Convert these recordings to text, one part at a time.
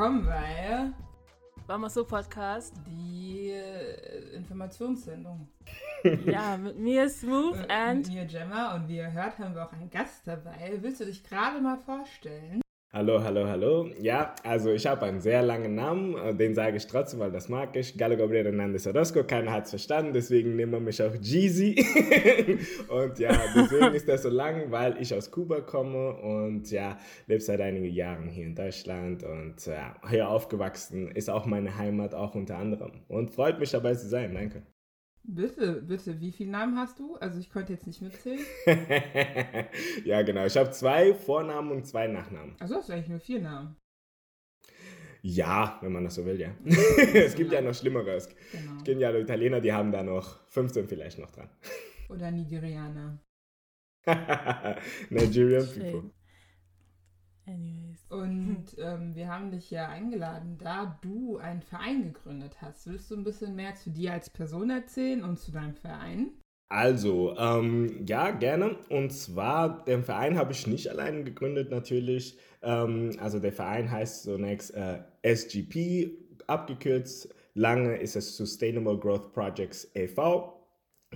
Willkommen bei Mama So Podcast. die äh, Informationssendung. Ja, mit mir Smooth and Mit mir Gemma und wie ihr hört, haben wir auch einen Gast dabei. Willst du dich gerade mal vorstellen? Hallo, hallo, hallo. Ja, also ich habe einen sehr langen Namen, äh, den sage ich trotzdem, weil das mag ich. Galo Gabriel Hernandez Orozco, keiner hat es verstanden, deswegen nennen wir mich auch Jeezy. und ja, deswegen ist das so lang, weil ich aus Kuba komme und ja, lebe seit einigen Jahren hier in Deutschland und ja, hier aufgewachsen, ist auch meine Heimat, auch unter anderem. Und freut mich dabei zu sein, danke. Bitte, bitte, wie viele Namen hast du? Also ich konnte jetzt nicht mitzählen. ja, genau, ich habe zwei Vornamen und zwei Nachnamen. Also hast du eigentlich nur vier Namen. Ja, wenn man das so will, ja. es gibt ja noch Schlimmeres. Genau. Ich kenne ja Italiener, die haben da noch 15 vielleicht noch dran. Oder Nigerianer. Nigerian Schön. people. Anyways. Und ähm, wir haben dich ja eingeladen, da du einen Verein gegründet hast. Willst du ein bisschen mehr zu dir als Person erzählen und zu deinem Verein? Also, ähm, ja, gerne. Und zwar, den Verein habe ich nicht allein gegründet, natürlich. Ähm, also, der Verein heißt zunächst äh, SGP, abgekürzt. Lange ist es Sustainable Growth Projects e.V.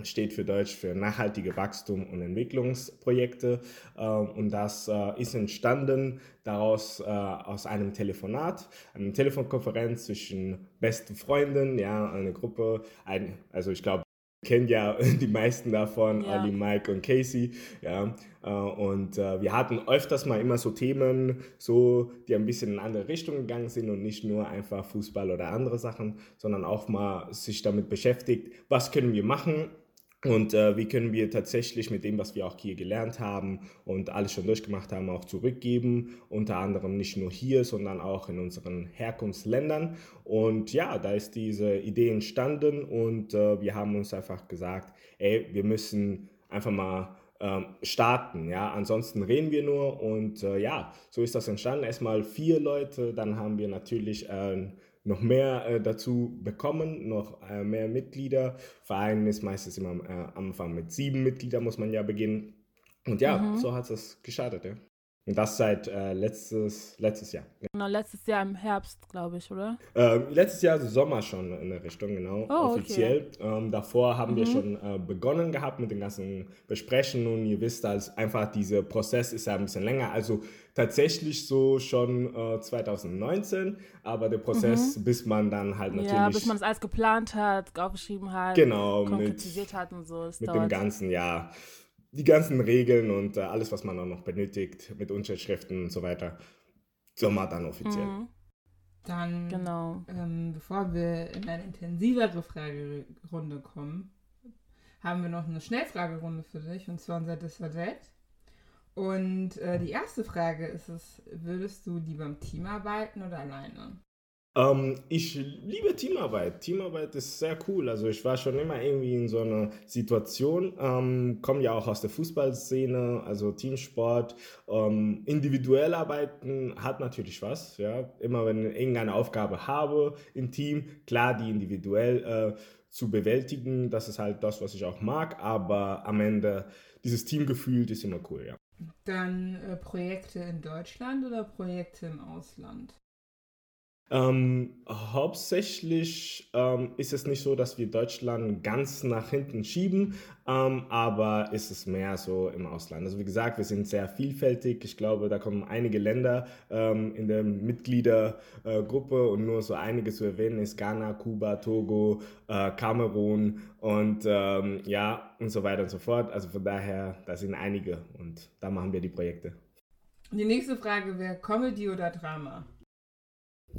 Steht für Deutsch für nachhaltige Wachstum und Entwicklungsprojekte. Ähm, und das äh, ist entstanden daraus äh, aus einem Telefonat, einer Telefonkonferenz zwischen besten Freunden, ja, eine Gruppe, ein, also ich glaube, kennen ja die meisten davon, Ja. Olli, Mike und Casey, ja, äh, und wir hatten öfters mal immer so Themen, so, die ein bisschen in andere Richtung gegangen sind und nicht nur einfach Fußball oder andere Sachen, sondern auch mal sich damit beschäftigt, was können wir machen, und äh, wie können wir tatsächlich mit dem, was wir auch hier gelernt haben und alles schon durchgemacht haben, auch zurückgeben. Unter anderem nicht nur hier, sondern auch in unseren Herkunftsländern. Und ja, da ist diese Idee entstanden und äh, wir haben uns einfach gesagt, ey, wir müssen einfach mal ähm, starten, ja, ansonsten reden wir nur und äh, ja, so ist das entstanden. Erstmal vier Leute, dann haben wir natürlich äh, noch mehr äh, dazu bekommen, noch äh, mehr Mitglieder. Verein ist meistens immer äh, am Anfang mit sieben Mitgliedern, muss man ja beginnen. Und ja, Mhm. so hat es gestartet, ja. Und das seit äh, letztes, letztes Jahr. Genau, letztes Jahr im Herbst, glaube ich, oder? Ähm, letztes Jahr also Sommer schon in der Richtung, genau, Oh, okay. offiziell. Ähm, davor haben wir Mhm. schon äh, begonnen gehabt mit den ganzen Besprechungen und ihr wisst, als einfach dieser Prozess ist ja ein bisschen länger. Also tatsächlich so schon äh, 2019, aber der Prozess, bis man dann halt natürlich Mhm. Ja, bis man das alles geplant hat, aufgeschrieben hat, genau mit, konkretisiert hat und so. Es mit dem ganzen, ja, die ganzen Regeln und äh, alles, was man auch noch benötigt, mit Unterschriften und so weiter, Sommer dann offiziell. Mhm, Dann, genau. ähm, bevor wir in eine intensivere Fragerunde kommen, haben wir noch eine Schnellfragerunde für dich, und zwar unser Welt. Und äh, die erste Frage ist es, würdest du lieber im Team arbeiten oder alleine? Ähm, ich liebe Teamarbeit. Teamarbeit ist sehr cool. Also ich war schon immer irgendwie in so einer Situation, ähm, komme ja auch aus der Fußballszene, also Teamsport. Ähm, individuell arbeiten hat natürlich was. Ja? Immer wenn ich irgendeine Aufgabe habe im Team, klar, die individuell äh, zu bewältigen, das ist halt das, was ich auch mag. Aber am Ende, dieses Teamgefühl ist immer cool, ja. Dann äh, Projekte in Deutschland oder Projekte im Ausland? Ähm, hauptsächlich ähm, ist es nicht so, dass wir Deutschland ganz nach hinten schieben, ähm, aber ist es mehr so im Ausland. Also wie gesagt, wir sind sehr vielfältig. Ich glaube, da kommen einige Länder ähm, in der Mitgliedergruppe und nur so einige zu erwähnen ist Ghana, Kuba, Togo, äh, Kamerun und ähm, ja und so weiter und so fort. Also von daher, da sind einige und da machen wir die Projekte. Die nächste Frage wäre Comedy oder Drama?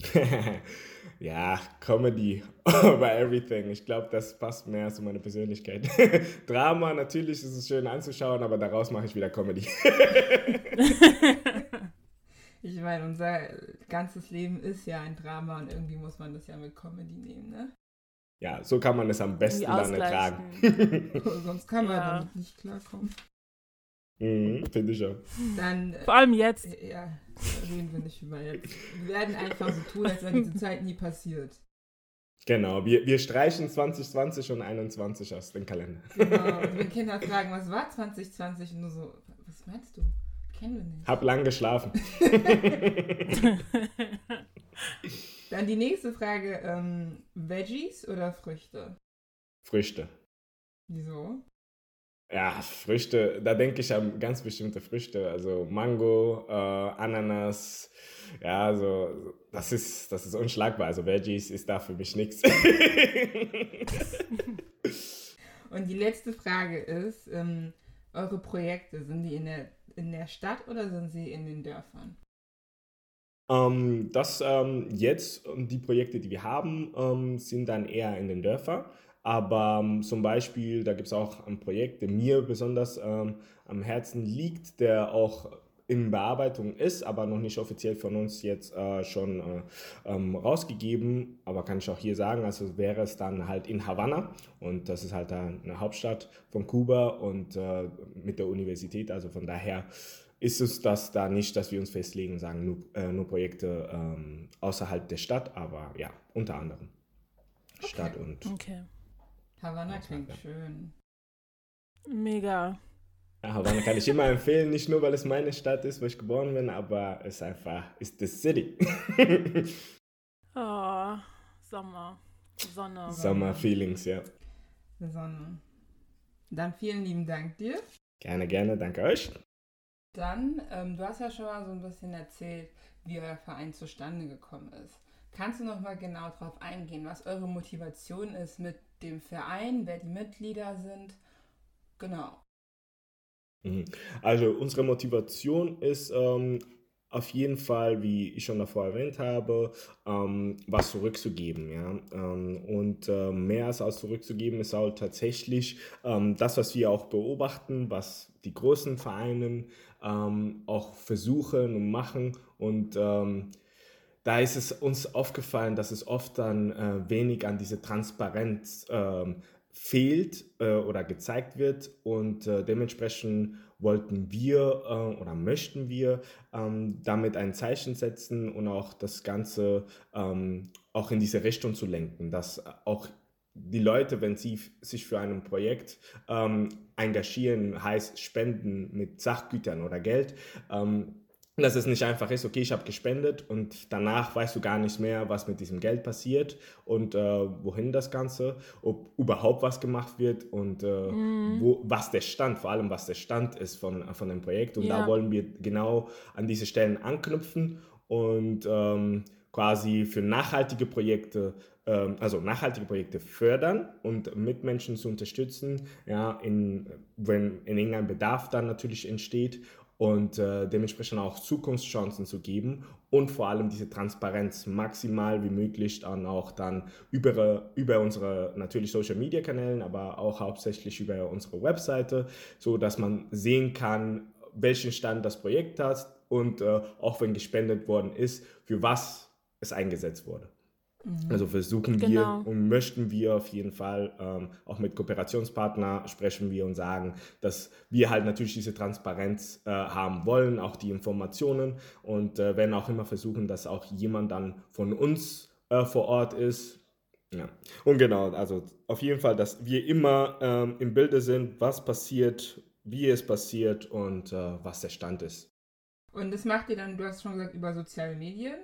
ja, Comedy over everything. Ich glaube, das passt mehr zu meiner Persönlichkeit. Drama, natürlich ist es schön anzuschauen, aber daraus mache ich wieder Comedy. Ich meine, unser ganzes Leben ist ja ein Drama und irgendwie muss man das ja mit Comedy nehmen, ne? ja, so kann man es am besten dann ertragen. Sonst kann man Ja. damit nicht klarkommen. mhm, Finde ich auch. Dann, Vor allem jetzt. äh, ja, reden wir nicht über jetzt. Wir werden einfach so tun, als wenn diese Zeit nie passiert. Genau, wir, wir streichen 2020 und 21 aus dem Kalender. Genau. Und wenn Kinder fragen, was war 2020? Und nur so, was meinst du? Kennen wir nicht. Hab lang geschlafen. Dann die nächste Frage: ähm, Veggies oder Früchte? Früchte. Wieso? Ja, Früchte, da denke ich an ganz bestimmte Früchte, also Mango, äh, Ananas, ja, also das ist, das ist unschlagbar. Also Veggies ist da für mich nichts. Und die letzte Frage ist, ähm, eure Projekte, sind die in der, in der Stadt oder sind sie in den Dörfern? Ähm, das ähm, jetzt, die Projekte, die wir haben, ähm, sind dann eher in den Dörfern. Aber ähm, zum Beispiel, da gibt es auch ein Projekt, der mir besonders ähm, am Herzen liegt, der auch in Bearbeitung ist, aber noch nicht offiziell von uns jetzt äh, schon äh, ähm, rausgegeben. Aber kann ich auch hier sagen, also wäre es dann halt in Havanna und das ist halt eine Hauptstadt von Kuba und äh, mit der Universität. Also von daher ist es das da nicht, dass wir uns festlegen und sagen, nur, äh, nur Projekte ähm, außerhalb der Stadt, aber ja, unter anderem Okay. Stadt und Okay. Havanna klingt schön. Mega. Ja, Havanna kann ich immer empfehlen, nicht nur, weil es meine Stadt ist, wo ich geboren bin, aber es ist einfach, ist the city. Oh, Sommer. Sonne. Summer Feelings, ja. Sonne. Dann vielen lieben Dank dir. Gerne, gerne, danke euch. Dann, ähm, du hast ja schon mal so ein bisschen erzählt, wie euer Verein zustande gekommen ist. Kannst du noch mal genau darauf eingehen, was eure Motivation ist mit dem Verein, wer die Mitglieder sind? Genau. Mhm. Also unsere Motivation ist ähm, auf jeden Fall, wie ich schon davor erwähnt habe, ähm, was zurückzugeben. Ja? Ähm, und äh, mehr als aus zurückzugeben ist auch tatsächlich ähm, das, was wir auch beobachten, was die großen Vereine ähm, auch versuchen und machen. Und ähm, da ist es uns aufgefallen, dass es oft dann äh, wenig an diese Transparenz ähm, fehlt äh, oder gezeigt wird. Und äh, dementsprechend wollten wir äh, oder möchten wir ähm, damit ein Zeichen setzen und auch das Ganze ähm, auch in diese Richtung zu lenken, dass auch die Leute, wenn sie sich für ein Projekt ähm, engagieren, heißt spenden mit Sachgütern oder Geld, ähm, dass es nicht einfach ist, okay, ich habe gespendet und danach weißt du gar nicht mehr, was mit diesem Geld passiert und äh, wohin das Ganze, ob überhaupt was gemacht wird und äh, wo, was der Stand, vor allem was der Stand ist von, von dem Projekt. Und da Ja. wollen wir genau an diese Stellen anknüpfen und ähm, quasi für nachhaltige Projekte, ähm, also nachhaltige Projekte fördern und Mitmenschen zu unterstützen, ja, in, wenn in irgendein Bedarf dann natürlich entsteht und äh, dementsprechend auch Zukunftschancen zu geben und vor allem diese Transparenz maximal wie möglich dann auch dann über, über unsere natürlich Social Media Kanälen, aber auch hauptsächlich über unsere Webseite, so dass man sehen kann, welchen Stand das Projekt hat und äh, auch wenn gespendet worden ist, für was es eingesetzt wurde. Also versuchen Genau. wir und möchten wir auf jeden Fall ähm, auch mit Kooperationspartnern sprechen wir und sagen, dass wir halt natürlich diese Transparenz äh, haben wollen, auch die Informationen und äh, werden auch immer versuchen, dass auch jemand dann von uns äh, vor Ort ist. Ja. Und genau, also auf jeden Fall, dass wir immer ähm, im Bilde sind, was passiert, wie es passiert und äh, was der Stand ist. Und das macht ihr dann, du hast schon gesagt, über soziale Medien.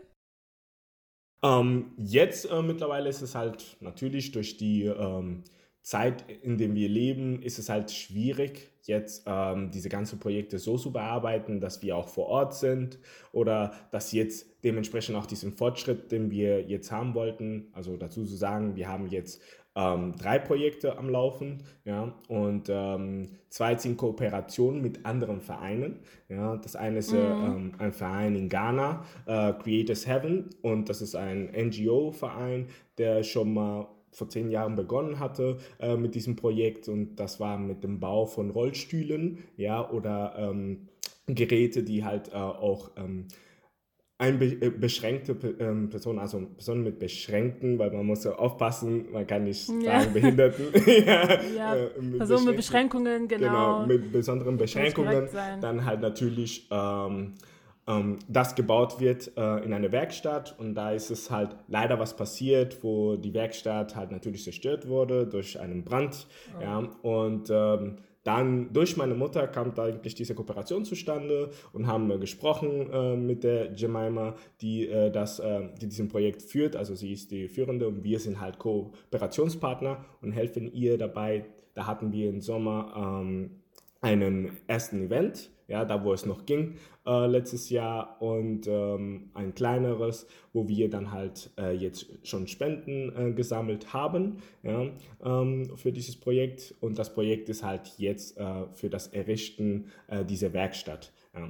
Ähm, jetzt äh, mittlerweile ist es halt natürlich durch die ähm, Zeit, in der wir leben, ist es halt schwierig, jetzt ähm, diese ganzen Projekte so zu bearbeiten, dass wir auch vor Ort sind oder dass jetzt dementsprechend auch diesen Fortschritt, den wir jetzt haben wollten, also dazu zu sagen, wir haben jetzt ähm, drei Projekte am Laufen, ja, und ähm, zwei sind Kooperationen mit anderen Vereinen. Ja, das eine ist äh, ähm, ein Verein in Ghana, äh, Creators Heaven, und das ist ein NGO-Verein, der schon mal vor zehn Jahren begonnen hatte äh, mit diesem Projekt und das war mit dem Bau von Rollstühlen, ja, oder ähm, Geräte, die halt äh, auch ein be äh, beschränkte ähm, Person, also Personen mit Beschränkten, weil man muss ja aufpassen, man kann nicht Ja. sagen Behinderten. ja, Ja, äh, Personen mit. Beschränkungen, genau. Genau, mit besonderen Beschränkungen. Dann halt natürlich ähm, ähm, das gebaut wird äh, in eine Werkstatt und da ist es halt leider was passiert, wo die Werkstatt halt natürlich zerstört wurde durch einen Brand. Ja, und ähm, dann durch meine Mutter kam da eigentlich diese Kooperation zustande und haben wir gesprochen äh, mit der Jemima, die, äh, das, äh, die diesen Projekt führt. Also sie ist die Führende und wir sind halt Kooperationspartner und helfen ihr dabei. Da hatten wir im Sommer ähm, einen ersten Event, ja, da wo es noch ging äh, letztes Jahr und ähm, ein kleineres, wo wir dann halt äh, jetzt schon Spenden äh, gesammelt haben ja, ähm, für dieses Projekt und das Projekt ist halt jetzt äh, für das Errichten äh, dieser Werkstatt. Ja.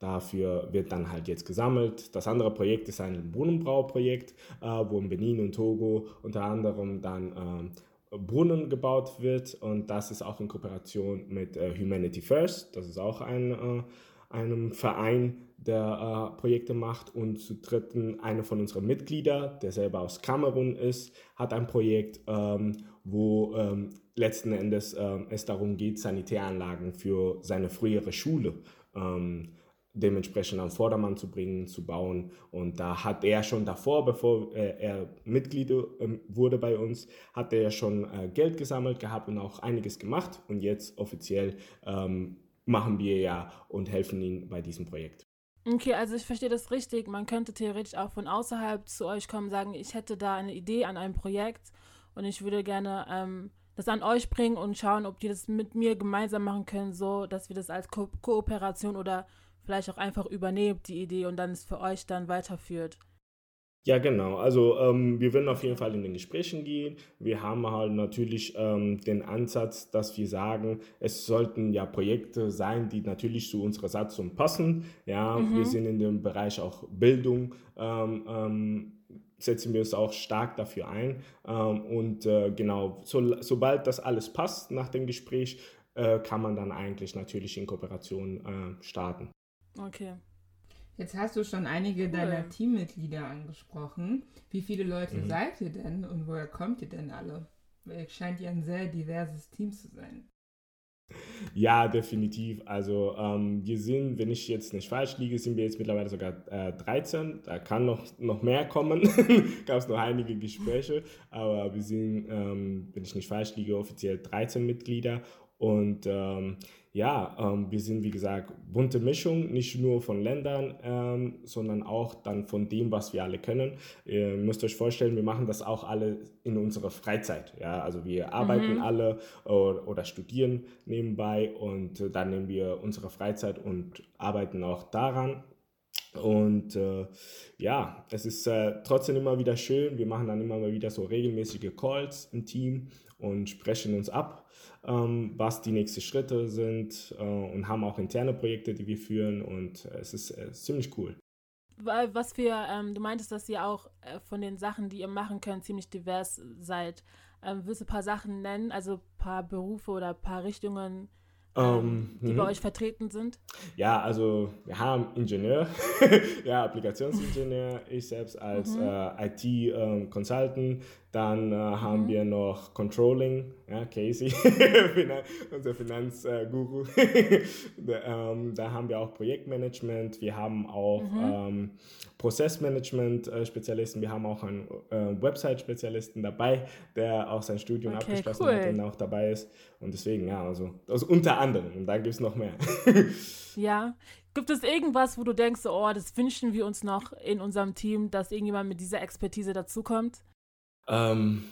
Dafür wird dann halt jetzt gesammelt. Das andere Projekt ist ein Brunnenbrauprojekt, äh, wo in Benin und Togo unter anderem dann ähm, Brunnen gebaut wird und das ist auch in Kooperation mit äh, Humanity First. Das ist auch ein, äh, einem Verein, der äh, Projekte macht und zu dritten einer von unseren Mitgliedern, der selber aus Kamerun ist, hat ein Projekt, ähm, wo ähm, letzten Endes ähm, es darum geht, Sanitäranlagen für seine frühere Schule ähm, dementsprechend am Vordermann zu bringen, zu bauen. Und da hat er schon davor, bevor äh, er Mitglied äh, wurde bei uns, hat er schon äh, Geld gesammelt gehabt und auch einiges gemacht. Und jetzt offiziell ähm, machen wir ja und helfen ihm bei diesem Projekt. Okay, also ich verstehe das richtig. Man könnte theoretisch auch von außerhalb zu euch kommen sagen, ich hätte da eine Idee an einem Projekt und ich würde gerne ähm, das an euch bringen und schauen, ob die das mit mir gemeinsam machen können, so dass wir das als Ko Kooperation oder vielleicht auch einfach übernehmt, die Idee, und dann es für euch dann weiterführt. Ja, genau. Also ähm, wir werden auf jeden Fall in den Gesprächen gehen. Wir haben halt natürlich ähm, den Ansatz, dass wir sagen, es sollten ja Projekte sein, die natürlich zu unserer Satzung passen. Ja, mhm. wir sind in dem Bereich auch Bildung. Ähm, ähm setzen wir uns auch stark dafür ein. Ähm, und äh, genau, so, sobald das alles passt nach dem Gespräch, äh, kann man dann eigentlich natürlich in Kooperation äh, starten. Okay. Jetzt hast du schon einige cool. deiner Teammitglieder angesprochen. Wie viele Leute mhm. seid ihr denn und woher kommt ihr denn alle? Weil es scheint ja ein sehr diverses Team zu sein. Ja, definitiv. Also ähm, wir sind, wenn ich jetzt nicht falsch liege, sind wir jetzt mittlerweile sogar äh, 13. Da kann noch, noch mehr kommen. Gab es noch einige Gespräche, aber wir sind, ähm, wenn ich nicht falsch liege, offiziell 13 Mitglieder. Und ähm, ja, ähm, wir sind wie gesagt bunte Mischung, nicht nur von Ländern, ähm, sondern auch dann von dem, was wir alle können. Ihr müsst euch vorstellen, wir machen das auch alle in unserer Freizeit. Ja, also wir arbeiten mhm. alle oder, oder, studieren nebenbei und äh, dann nehmen wir unsere Freizeit und arbeiten auch daran. Und äh, ja, es ist äh, trotzdem immer wieder schön. Wir machen dann immer mal wieder so regelmäßige Calls im Team und sprechen uns ab, ähm, was die nächsten Schritte sind äh, und haben auch interne Projekte, die wir führen und äh, es ist äh, ziemlich cool. Was wir, ähm, du meintest, dass ihr auch äh, von den Sachen, die ihr machen könnt, ziemlich divers seid. Ähm, willst du ein paar Sachen nennen, also ein paar Berufe oder ein paar Richtungen, ähm, die bei mhm. euch vertreten sind? Ja, also wir haben Ingenieur, ja, Applikationsingenieur, ich selbst als mhm. äh, IT-Consultant, ähm, dann äh, haben mhm. wir noch Controlling, ja, Casey, unser Finanzguru. da, ähm, da, haben wir auch Projektmanagement, wir haben auch mhm. ähm, Prozessmanagement-Spezialisten, wir haben auch einen äh, Website-Spezialisten dabei, der auch sein Studium okay, abgeschlossen cool. hat und auch dabei ist. Und deswegen, ja, also, also unter anderem. Und dann gibt es noch mehr. ja. Gibt es irgendwas, wo du denkst, oh, das wünschen wir uns noch in unserem Team, dass irgendjemand mit dieser Expertise dazukommt? Ähm,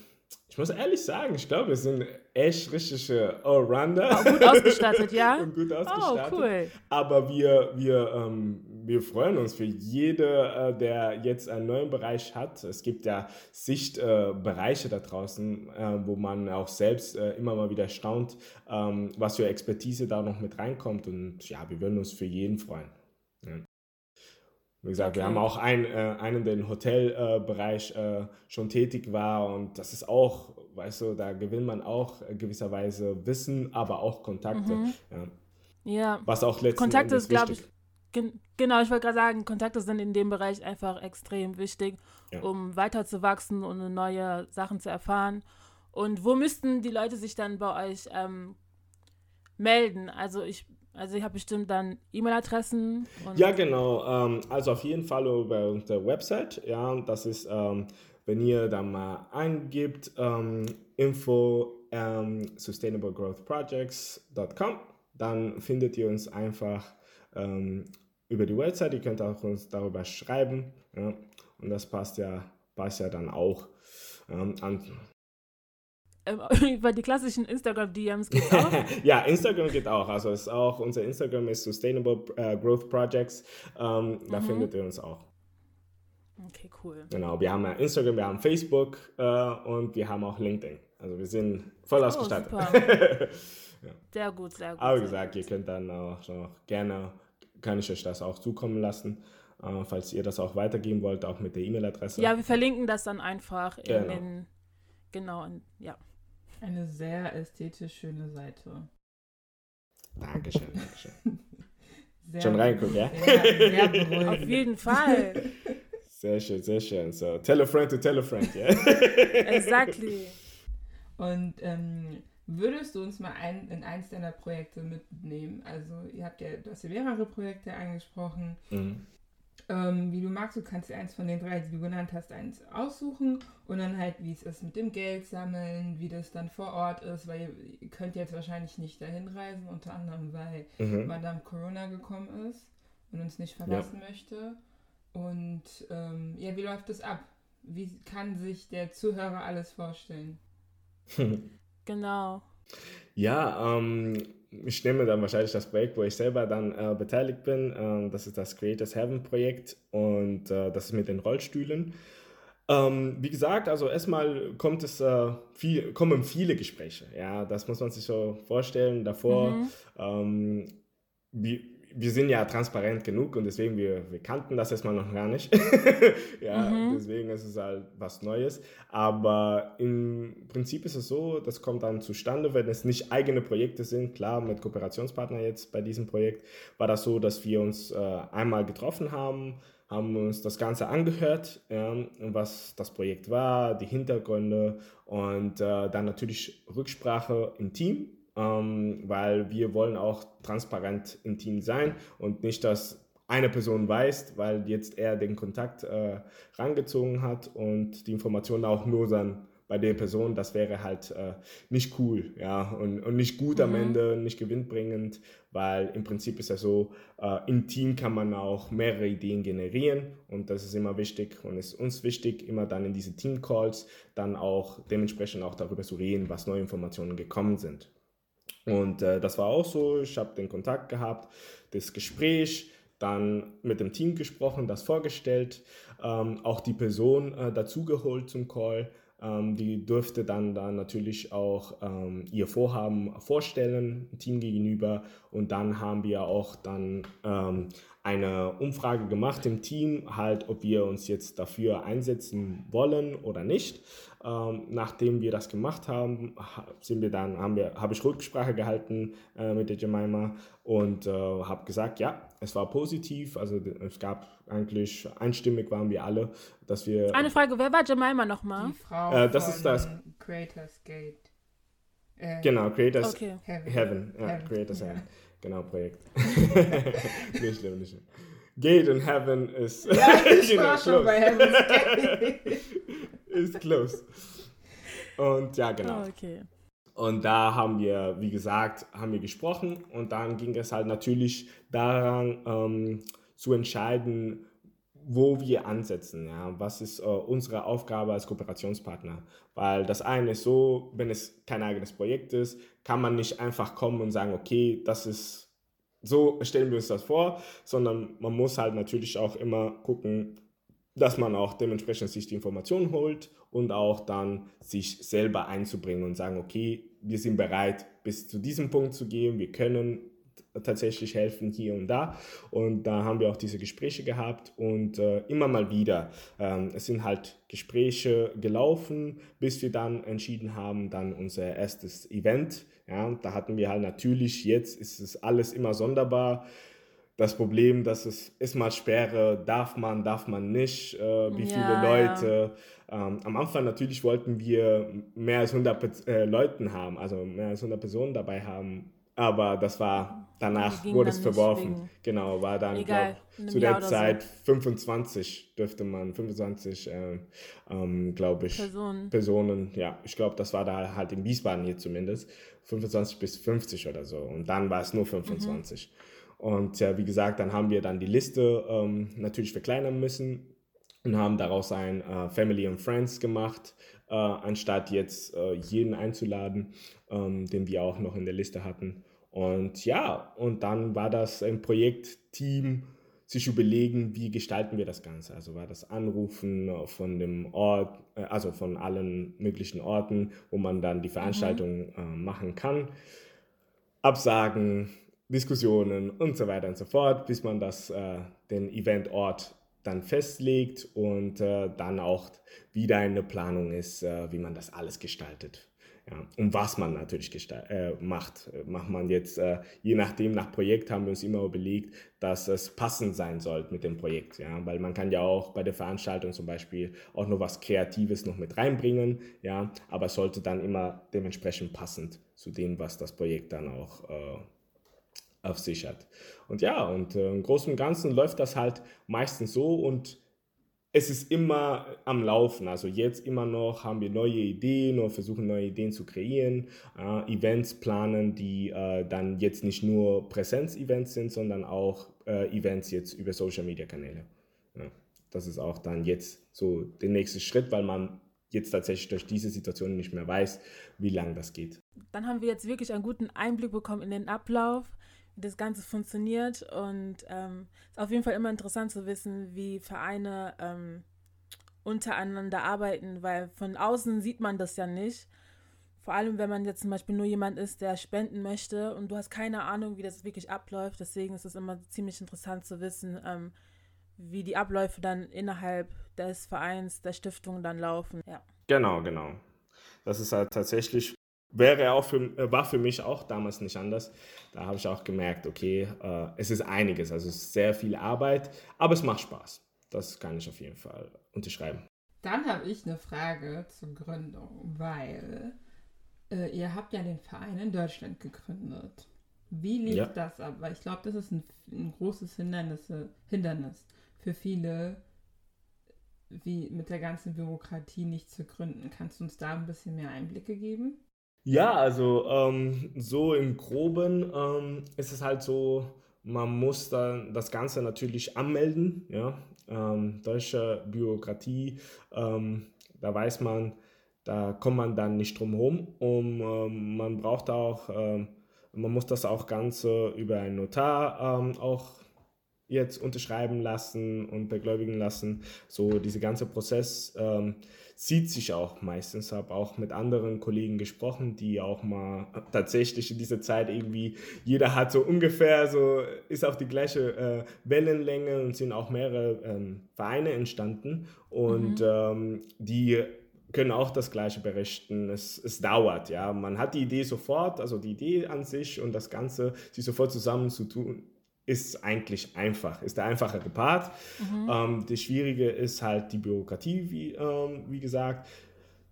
ich muss ehrlich sagen, ich glaube, wir sind echt richtige Allrounder. Oh, gut ausgestattet, ja? und gut ausgestattet. Oh, cool. Aber wir, wir, ähm, wir freuen uns für jede, äh, der jetzt einen neuen Bereich hat. Es gibt ja Sichtbereiche äh, da draußen, äh, wo man auch selbst äh, immer mal wieder staunt, ähm, was für Expertise da noch mit reinkommt. Und ja, wir würden uns für jeden freuen. Ja. Wie gesagt, okay. wir haben auch einen, äh, einen der im Hotelbereich äh, schon tätig war und das ist auch, weißt du, da gewinnt man auch gewisserweise Wissen, aber auch Kontakte. Mhm. Ja. ja. Was auch letztendlich Kontakte ist, glaube ich, gen genau, ich wollte gerade sagen, Kontakte sind in dem Bereich einfach extrem wichtig, ja. um weiterzuwachsen und neue Sachen zu erfahren. Und wo müssten die Leute sich dann bei euch ähm, melden? Also ich also ich habe bestimmt dann E-Mail-Adressen. Ja, genau. Ähm, also auf jeden Fall über unsere Website. Ja, das ist, ähm, wenn ihr da mal eingibt, ähm, info sustainablegrowthprojects.com. Dann findet ihr uns einfach über die Website. Ihr könnt auch uns darüber schreiben. Ja? Und das passt ja, passt ja dann auch an. Ähm, über die klassischen Instagram-DMs geht auch? ja, Instagram geht auch. Also ist auch, unser Instagram ist Sustainable uh, Growth Projects. Ähm, da mhm. findet ihr uns auch. Okay, cool. Genau, wir haben ja Instagram, wir haben Facebook äh, und wir haben auch LinkedIn. Also wir sind voll oh, ausgestattet. ja. Sehr gut, sehr gut. Aber wie gesagt, ihr könnt dann auch noch gerne, kann ich euch das auch zukommen lassen, äh, falls ihr das auch weitergeben wollt, auch mit der E-Mail-Adresse. Ja, wir verlinken das dann einfach in genau. den, genau, in, ja. Eine sehr ästhetisch schöne Seite. Dankeschön, Dankeschön. Schon reingucken, ja? Sehr, sehr Auf jeden Fall. Sehr schön, sehr schön. So, tell a friend to tell a friend, ja? Yeah? exactly. Und ähm, würdest du uns mal ein, in eins deiner Projekte mitnehmen? Also, ihr habt ja, du hast ja mehrere Projekte angesprochen. Mhm. Ähm, wie du magst, du kannst dir eins von den drei, die du genannt hast, eins aussuchen und dann halt, wie es ist mit dem Geld sammeln, wie das dann vor Ort ist, weil ihr, könnt jetzt wahrscheinlich nicht dahin reisen, unter anderem, weil mhm. Madame Corona gekommen ist und uns nicht verlassen ja. möchte. Und ähm, ja, wie läuft das ab? Wie kann sich der Zuhörer alles vorstellen? genau. Ja, ähm, ich nehme dann wahrscheinlich das Projekt, wo ich selber dann äh, beteiligt bin. Ähm, das ist das Creators Heaven Projekt und äh, das ist mit den Rollstühlen. Ähm, wie gesagt, also erstmal kommt es, äh, viel, kommen viele Gespräche. Ja, das muss man sich so vorstellen. Davor, mhm. ähm, wie, wir sind ja transparent genug und deswegen, wir, wir kannten das erstmal noch gar nicht. ja, mhm. deswegen ist es halt was Neues. Aber im Prinzip ist es so, das kommt dann zustande, wenn es nicht eigene Projekte sind. Klar, mit Kooperationspartner jetzt bei diesem Projekt war das so, dass wir uns äh, einmal getroffen haben, haben uns das Ganze angehört, ja, was das Projekt war, die Hintergründe und äh, dann natürlich Rücksprache im Team ähm, weil wir wollen auch transparent im Team sein und nicht, dass eine Person weiß, weil jetzt er den Kontakt äh, rangezogen hat und die Informationen auch nur dann bei der Person, das wäre halt äh, nicht cool, ja, und, und nicht gut mhm. am Ende, nicht gewinnbringend, weil im Prinzip ist ja so, äh, im Team kann man auch mehrere Ideen generieren und das ist immer wichtig und ist uns wichtig, immer dann in diese Team-Calls dann auch dementsprechend auch darüber zu reden, was neue Informationen gekommen sind. Und äh, das war auch so. Ich habe den Kontakt gehabt, das Gespräch, dann mit dem Team gesprochen, das vorgestellt, ähm, auch die Person äh, dazugeholt zum Call. Ähm, die durfte dann, dann natürlich auch ähm, ihr Vorhaben vorstellen, Team gegenüber. Und dann haben wir auch dann ähm, eine Umfrage gemacht im Team, halt, ob wir uns jetzt dafür einsetzen wollen oder nicht. Ähm, nachdem wir das gemacht haben, sind wir dann, haben wir, habe ich Rücksprache gehalten äh, mit der Jemima und äh, habe gesagt, ja, es war positiv. Also es gab eigentlich einstimmig waren wir alle, dass wir. Eine Frage, wer war Jemima nochmal? Die Frau äh, das ist das Creators Gate. Äh, genau, Creators okay. Heaven. Heaven. Ja, Heaven. Creators ja. Heaven. Genau, Projekt. nicht schlimm, nicht schlimm. Gate in Heaven ist. Ja, ich genau, war schon bei Heaven's Gate. ist close. Und ja, genau. Oh, okay. Und da haben wir, wie gesagt, haben wir gesprochen und dann ging es halt natürlich daran ähm, zu entscheiden, wo wir ansetzen. Ja? Was ist äh, unsere Aufgabe als Kooperationspartner? Weil das eine ist so, wenn es kein eigenes Projekt ist, kann man nicht einfach kommen und sagen, okay, das ist so stellen wir uns das vor, sondern man muss halt natürlich auch immer gucken, dass man auch dementsprechend sich die Informationen holt und auch dann sich selber einzubringen und sagen, okay, wir sind bereit, bis zu diesem Punkt zu gehen, wir können tatsächlich helfen hier und da. Und da haben wir auch diese Gespräche gehabt und äh, immer mal wieder. Ähm, es sind halt Gespräche gelaufen, bis wir dann entschieden haben, dann unser erstes Event. Ja, da hatten wir halt natürlich, jetzt ist es alles immer sonderbar. Das Problem, dass es ist mal Sperre, darf man, darf man nicht, äh, wie ja, viele Leute. Ja. Ähm, am Anfang natürlich wollten wir mehr als 100 äh, Leuten haben, also mehr als 100 Personen dabei haben aber das war danach wurde es verworfen. Genau, war dann glaub, zu der Zeit so. 25 dürfte man 25, äh, ähm, glaube ich, Personen. Personen. Ja, ich glaube, das war da halt in Wiesbaden hier zumindest 25 bis 50 oder so. Und dann war es nur 25. Mhm. Und ja, wie gesagt, dann haben wir dann die Liste ähm, natürlich verkleinern müssen und haben daraus ein äh, Family and Friends gemacht, äh, anstatt jetzt äh, jeden einzuladen, ähm, den wir auch noch in der Liste hatten. Und ja, und dann war das ein Projektteam, sich überlegen, wie gestalten wir das Ganze. Also war das Anrufen von dem Ort, äh, also von allen möglichen Orten, wo man dann die Veranstaltung mhm. äh, machen kann. Absagen, Diskussionen und so weiter und so fort, bis man das, äh, den Eventort dann festlegt und äh, dann auch wieder eine Planung ist, äh, wie man das alles gestaltet. Ja, und was man natürlich äh, macht. Macht man jetzt, äh, je nachdem, nach Projekt haben wir uns immer überlegt, dass es passend sein soll mit dem Projekt. Ja? Weil man kann ja auch bei der Veranstaltung zum Beispiel auch noch was Kreatives noch mit reinbringen, ja? aber es sollte dann immer dementsprechend passend zu dem, was das Projekt dann auch auf sich hat. Und ja, und äh, im Großen und Ganzen läuft das halt meistens so und es ist immer am Laufen. Also jetzt immer noch haben wir neue Ideen oder versuchen neue Ideen zu kreieren, äh, Events planen, die äh, dann jetzt nicht nur Präsenz-Events sind, sondern auch äh, Events jetzt über Social-Media-Kanäle. Ja, das ist auch dann jetzt so der nächste Schritt, weil man jetzt tatsächlich durch diese Situation nicht mehr weiß, wie lange das geht. Dann haben wir jetzt wirklich einen guten Einblick bekommen in den Ablauf wie das Ganze funktioniert. Und ähm, ist auf jeden Fall immer interessant zu wissen, wie Vereine ähm, untereinander arbeiten, weil von außen sieht man das ja nicht. Vor allem, wenn man jetzt zum Beispiel nur jemand ist, der spenden möchte und du hast keine Ahnung, wie das wirklich abläuft. Deswegen ist es immer ziemlich interessant zu wissen, ähm, wie die Abläufe dann innerhalb des Vereins, der Stiftung dann laufen. Ja. Genau, genau. Das ist halt tatsächlich wäre auch für, äh, war für mich auch damals nicht anders. Da habe ich auch gemerkt, okay, äh, es ist einiges, also es ist sehr viel Arbeit, aber es macht Spaß. Das kann ich auf jeden Fall unterschreiben. Dann habe ich eine Frage zur Gründung, weil äh, ihr habt ja den Verein in Deutschland gegründet. Wie lief ja. das ab? Weil ich glaube, das ist ein, ein großes Hindernis, Hindernis für viele, wie mit der ganzen Bürokratie nicht zu gründen. Kannst du uns da ein bisschen mehr Einblicke geben? Ja, also ähm, so im Groben ähm, ist es halt so, man muss dann das Ganze natürlich anmelden, ja. Ähm, deutsche Bürokratie, ähm, da weiß man, da kommt man dann nicht drum herum und ähm, man braucht auch, ähm, man muss das auch Ganze über einen Notar auch jetzt unterschreiben lassen und begläubigen lassen. So dieser ganze Prozess zieht sich auch meistens. Habe auch mit anderen Kollegen gesprochen, die auch mal tatsächlich in dieser Zeit irgendwie, jeder hat so ungefähr so, ist auf die gleiche äh, Wellenlänge und sind auch mehrere ähm, Vereine entstanden und mhm. ähm, die können auch das Gleiche berichten. Es, es dauert, ja. Man hat die Idee sofort, also die Idee an sich und das Ganze, sich sofort zusammen zu tun, ist eigentlich einfach, ist der einfachere Part. Mhm. Ähm, das Schwierige ist halt die Bürokratie, wie, ähm, wie gesagt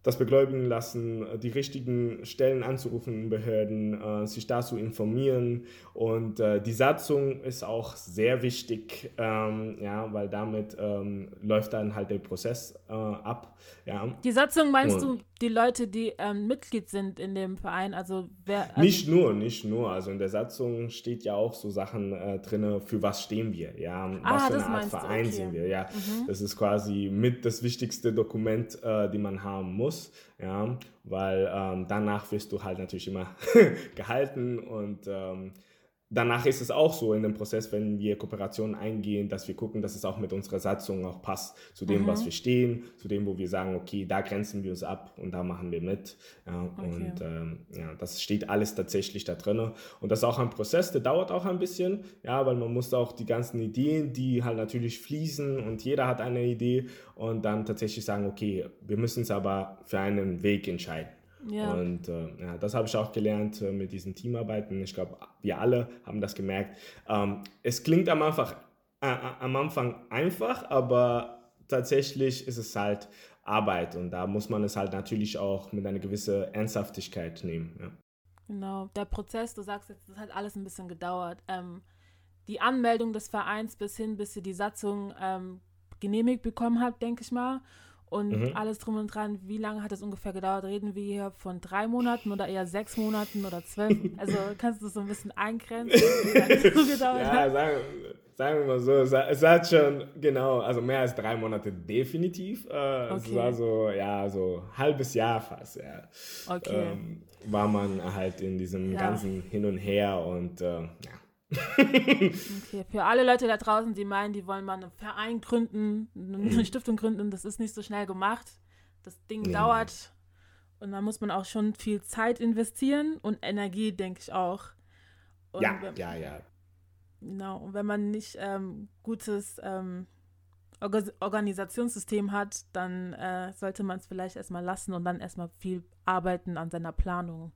das beglaubigen lassen, die richtigen Stellen anzurufen, Behörden, äh, sich dazu informieren. Und äh, die Satzung ist auch sehr wichtig, ähm, ja, weil damit ähm, läuft dann halt der Prozess äh, ab. Ja. Die Satzung meinst Und, du die Leute, die ähm, Mitglied sind in dem Verein? Also wer? Also nicht nur, nicht nur. Also in der Satzung steht ja auch so Sachen äh, drin, für was stehen wir, ja, ah, was für eine Art Verein okay. sind wir, ja. Mhm. Das ist quasi mit das wichtigste Dokument, äh, die man haben muss muss, ja, weil ähm, danach wirst du halt natürlich immer gehalten und ähm, danach ist es auch so in dem Prozess, wenn wir Kooperationen eingehen, dass wir gucken, dass es auch mit unserer Satzung auch passt, zu dem, mhm. was wir stehen, zu dem, wo wir sagen, okay, da grenzen wir uns ab und da machen wir mit. Ja, okay. Und ähm, ja, das steht alles tatsächlich da drin. Und das ist auch ein Prozess, der dauert auch ein bisschen, ja, weil man muss auch die ganzen Ideen, die halt natürlich fließen und jeder hat eine Idee und dann tatsächlich sagen, okay, wir müssen es aber für einen Weg entscheiden. Ja. Und äh, ja, das habe ich auch gelernt äh, mit diesen Teamarbeiten. Ich glaube, wir alle haben das gemerkt. Ähm, es klingt am Anfang, äh, am Anfang einfach, aber tatsächlich ist es halt Arbeit und da muss man es halt natürlich auch mit einer gewissen Ernsthaftigkeit nehmen. Ja. Genau, der Prozess, du sagst jetzt, das hat alles ein bisschen gedauert. Ähm, die Anmeldung des Vereins bis hin, bis sie die Satzung ähm, genehmigt bekommen hat, denke ich mal. Und mhm. alles drum und dran, wie lange hat es ungefähr gedauert? Reden wir hier von drei Monaten oder eher sechs Monaten oder zwölf? Also kannst du das so ein bisschen eingrenzen, ja? Sagen, sagen wir mal so, es hat schon, genau, also mehr als drei Monate definitiv. Äh, okay. Es war so, ja, so ein halbes Jahr fast, ja. Okay. Ähm, war man halt in diesem ja. ganzen Hin und Her und äh, ja okay, für alle Leute da draußen, die meinen, die wollen mal einen Verein gründen, eine. Stiftung gründen, das ist nicht so schnell gemacht. Das Ding ja. dauert und da muss man auch schon viel Zeit investieren und Energie, denke ich auch. Und ja, wenn, ja, ja. Genau, und wenn man nicht ähm, gutes ähm, Organisationssystem hat, dann äh, sollte man es vielleicht erstmal lassen und dann erstmal viel arbeiten an seiner Planung.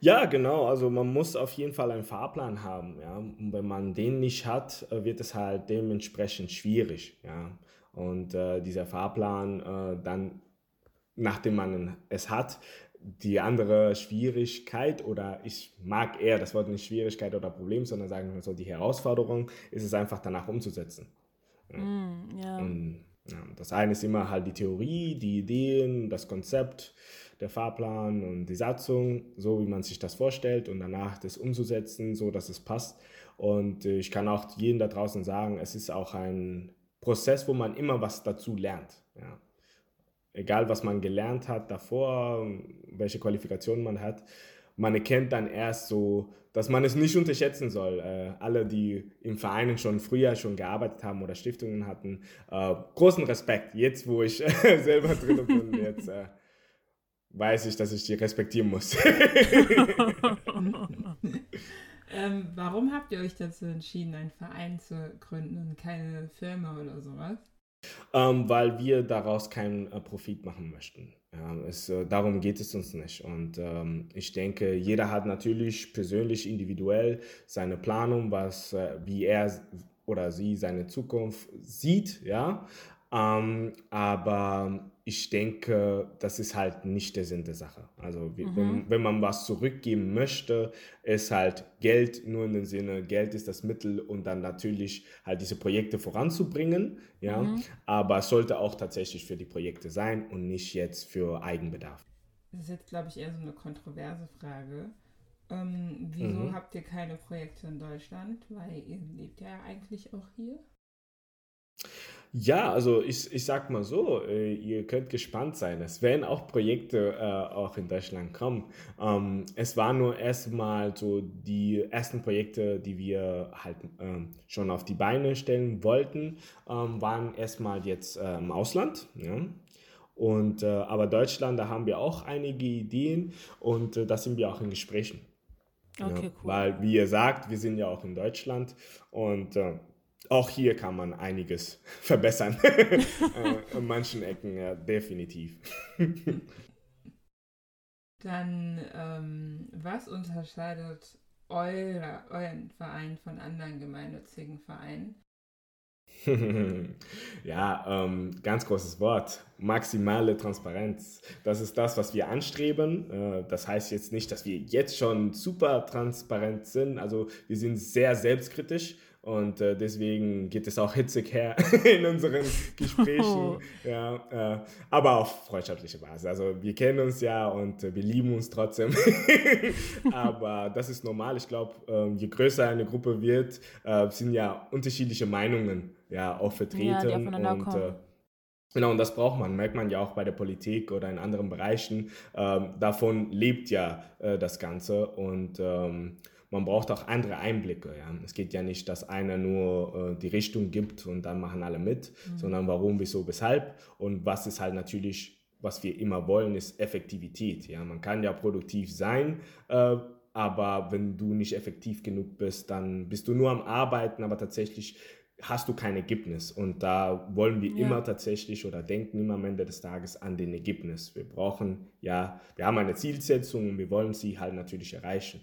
Ja, genau. Also man muss auf jeden Fall einen Fahrplan haben. Ja? Und wenn man den nicht hat, äh, wird es halt dementsprechend schwierig. Ja? Und äh, dieser Fahrplan äh, dann, nachdem man es hat, die andere Schwierigkeit oder ich mag eher das Wort nicht Schwierigkeit oder Problem, sondern sagen wir so, die Herausforderung ist es einfach danach umzusetzen. Ja. Mm, ja. Und, ja, das eine ist immer halt die Theorie, die Ideen, das Konzept der Fahrplan und die Satzung, so wie man sich das vorstellt und danach das umzusetzen, so dass es passt. Und äh, ich kann auch jedem da draußen sagen, es ist auch ein Prozess, wo man immer was dazu lernt. Ja. Egal, was man gelernt hat davor, welche Qualifikationen man hat, man erkennt dann erst so, dass man es nicht unterschätzen soll. Äh, alle, die im Vereinen schon früher schon gearbeitet haben oder Stiftungen hatten, äh, großen Respekt. Jetzt, wo ich selber drin bin, jetzt äh, weiß ich, dass ich die respektieren muss. ähm, warum habt ihr euch dazu entschieden, einen Verein zu gründen und keine Firma oder sowas? Ähm, weil wir daraus keinen äh, Profit machen möchten. Ja, es, äh, darum geht es uns nicht. Und ähm, ich denke, jeder hat natürlich persönlich, individuell seine Planung, was, äh, wie er oder sie seine Zukunft sieht. Ja, ähm, aber ich denke, das ist halt nicht der Sinn der Sache. Also mhm. wenn, wenn man was zurückgeben möchte, ist halt Geld nur in dem Sinne, Geld ist das Mittel und dann natürlich halt diese Projekte voranzubringen, ja. Mhm. Aber es sollte auch tatsächlich für die Projekte sein und nicht jetzt für Eigenbedarf. Das ist jetzt, glaube ich, eher so eine kontroverse Frage. Ähm, wieso mhm. habt ihr keine Projekte in Deutschland? Weil ihr lebt ja eigentlich auch hier. Ja, also ich, ich sag mal so, äh, ihr könnt gespannt sein. Es werden auch Projekte äh, auch in Deutschland kommen. Ähm, es waren nur erstmal so die ersten Projekte, die wir halt ähm, schon auf die Beine stellen wollten, ähm, waren erstmal jetzt äh, im Ausland. Ja? Und, äh, aber Deutschland, da haben wir auch einige Ideen und äh, da sind wir auch in Gesprächen. Okay, ja? cool. Weil, wie ihr sagt, wir sind ja auch in Deutschland und äh, auch hier kann man einiges verbessern. äh, in manchen Ecken, ja, definitiv. Dann, ähm, was unterscheidet eure, euren Verein von anderen gemeinnützigen Vereinen? ja, ähm, ganz großes Wort. Maximale Transparenz. Das ist das, was wir anstreben. Äh, das heißt jetzt nicht, dass wir jetzt schon super transparent sind. Also wir sind sehr selbstkritisch und äh, deswegen geht es auch hitzig her in unseren Gesprächen. ja, äh, aber auf freundschaftliche Basis. Also wir kennen uns ja und äh, wir lieben uns trotzdem. aber das ist normal. Ich glaube, ähm, je größer eine Gruppe wird, äh, sind ja unterschiedliche Meinungen ja auch vertreten. Ja, und. Äh, Genau, und das braucht man, merkt man ja auch bei der Politik oder in anderen Bereichen. Ähm, davon lebt ja äh, das Ganze und ähm, man braucht auch andere Einblicke. Ja. Es geht ja nicht, dass einer nur äh, die Richtung gibt und dann machen alle mit, mhm. sondern warum, wieso, weshalb und was ist halt natürlich, was wir immer wollen, ist Effektivität. Ja. Man kann ja produktiv sein, äh, aber wenn du nicht effektiv genug bist, dann bist du nur am Arbeiten, aber tatsächlich hast du kein Ergebnis. Und da wollen wir ja. immer tatsächlich oder denken immer am Ende des Tages an den Ergebnis. Wir brauchen ja, wir haben eine Zielsetzung und wir wollen sie halt natürlich erreichen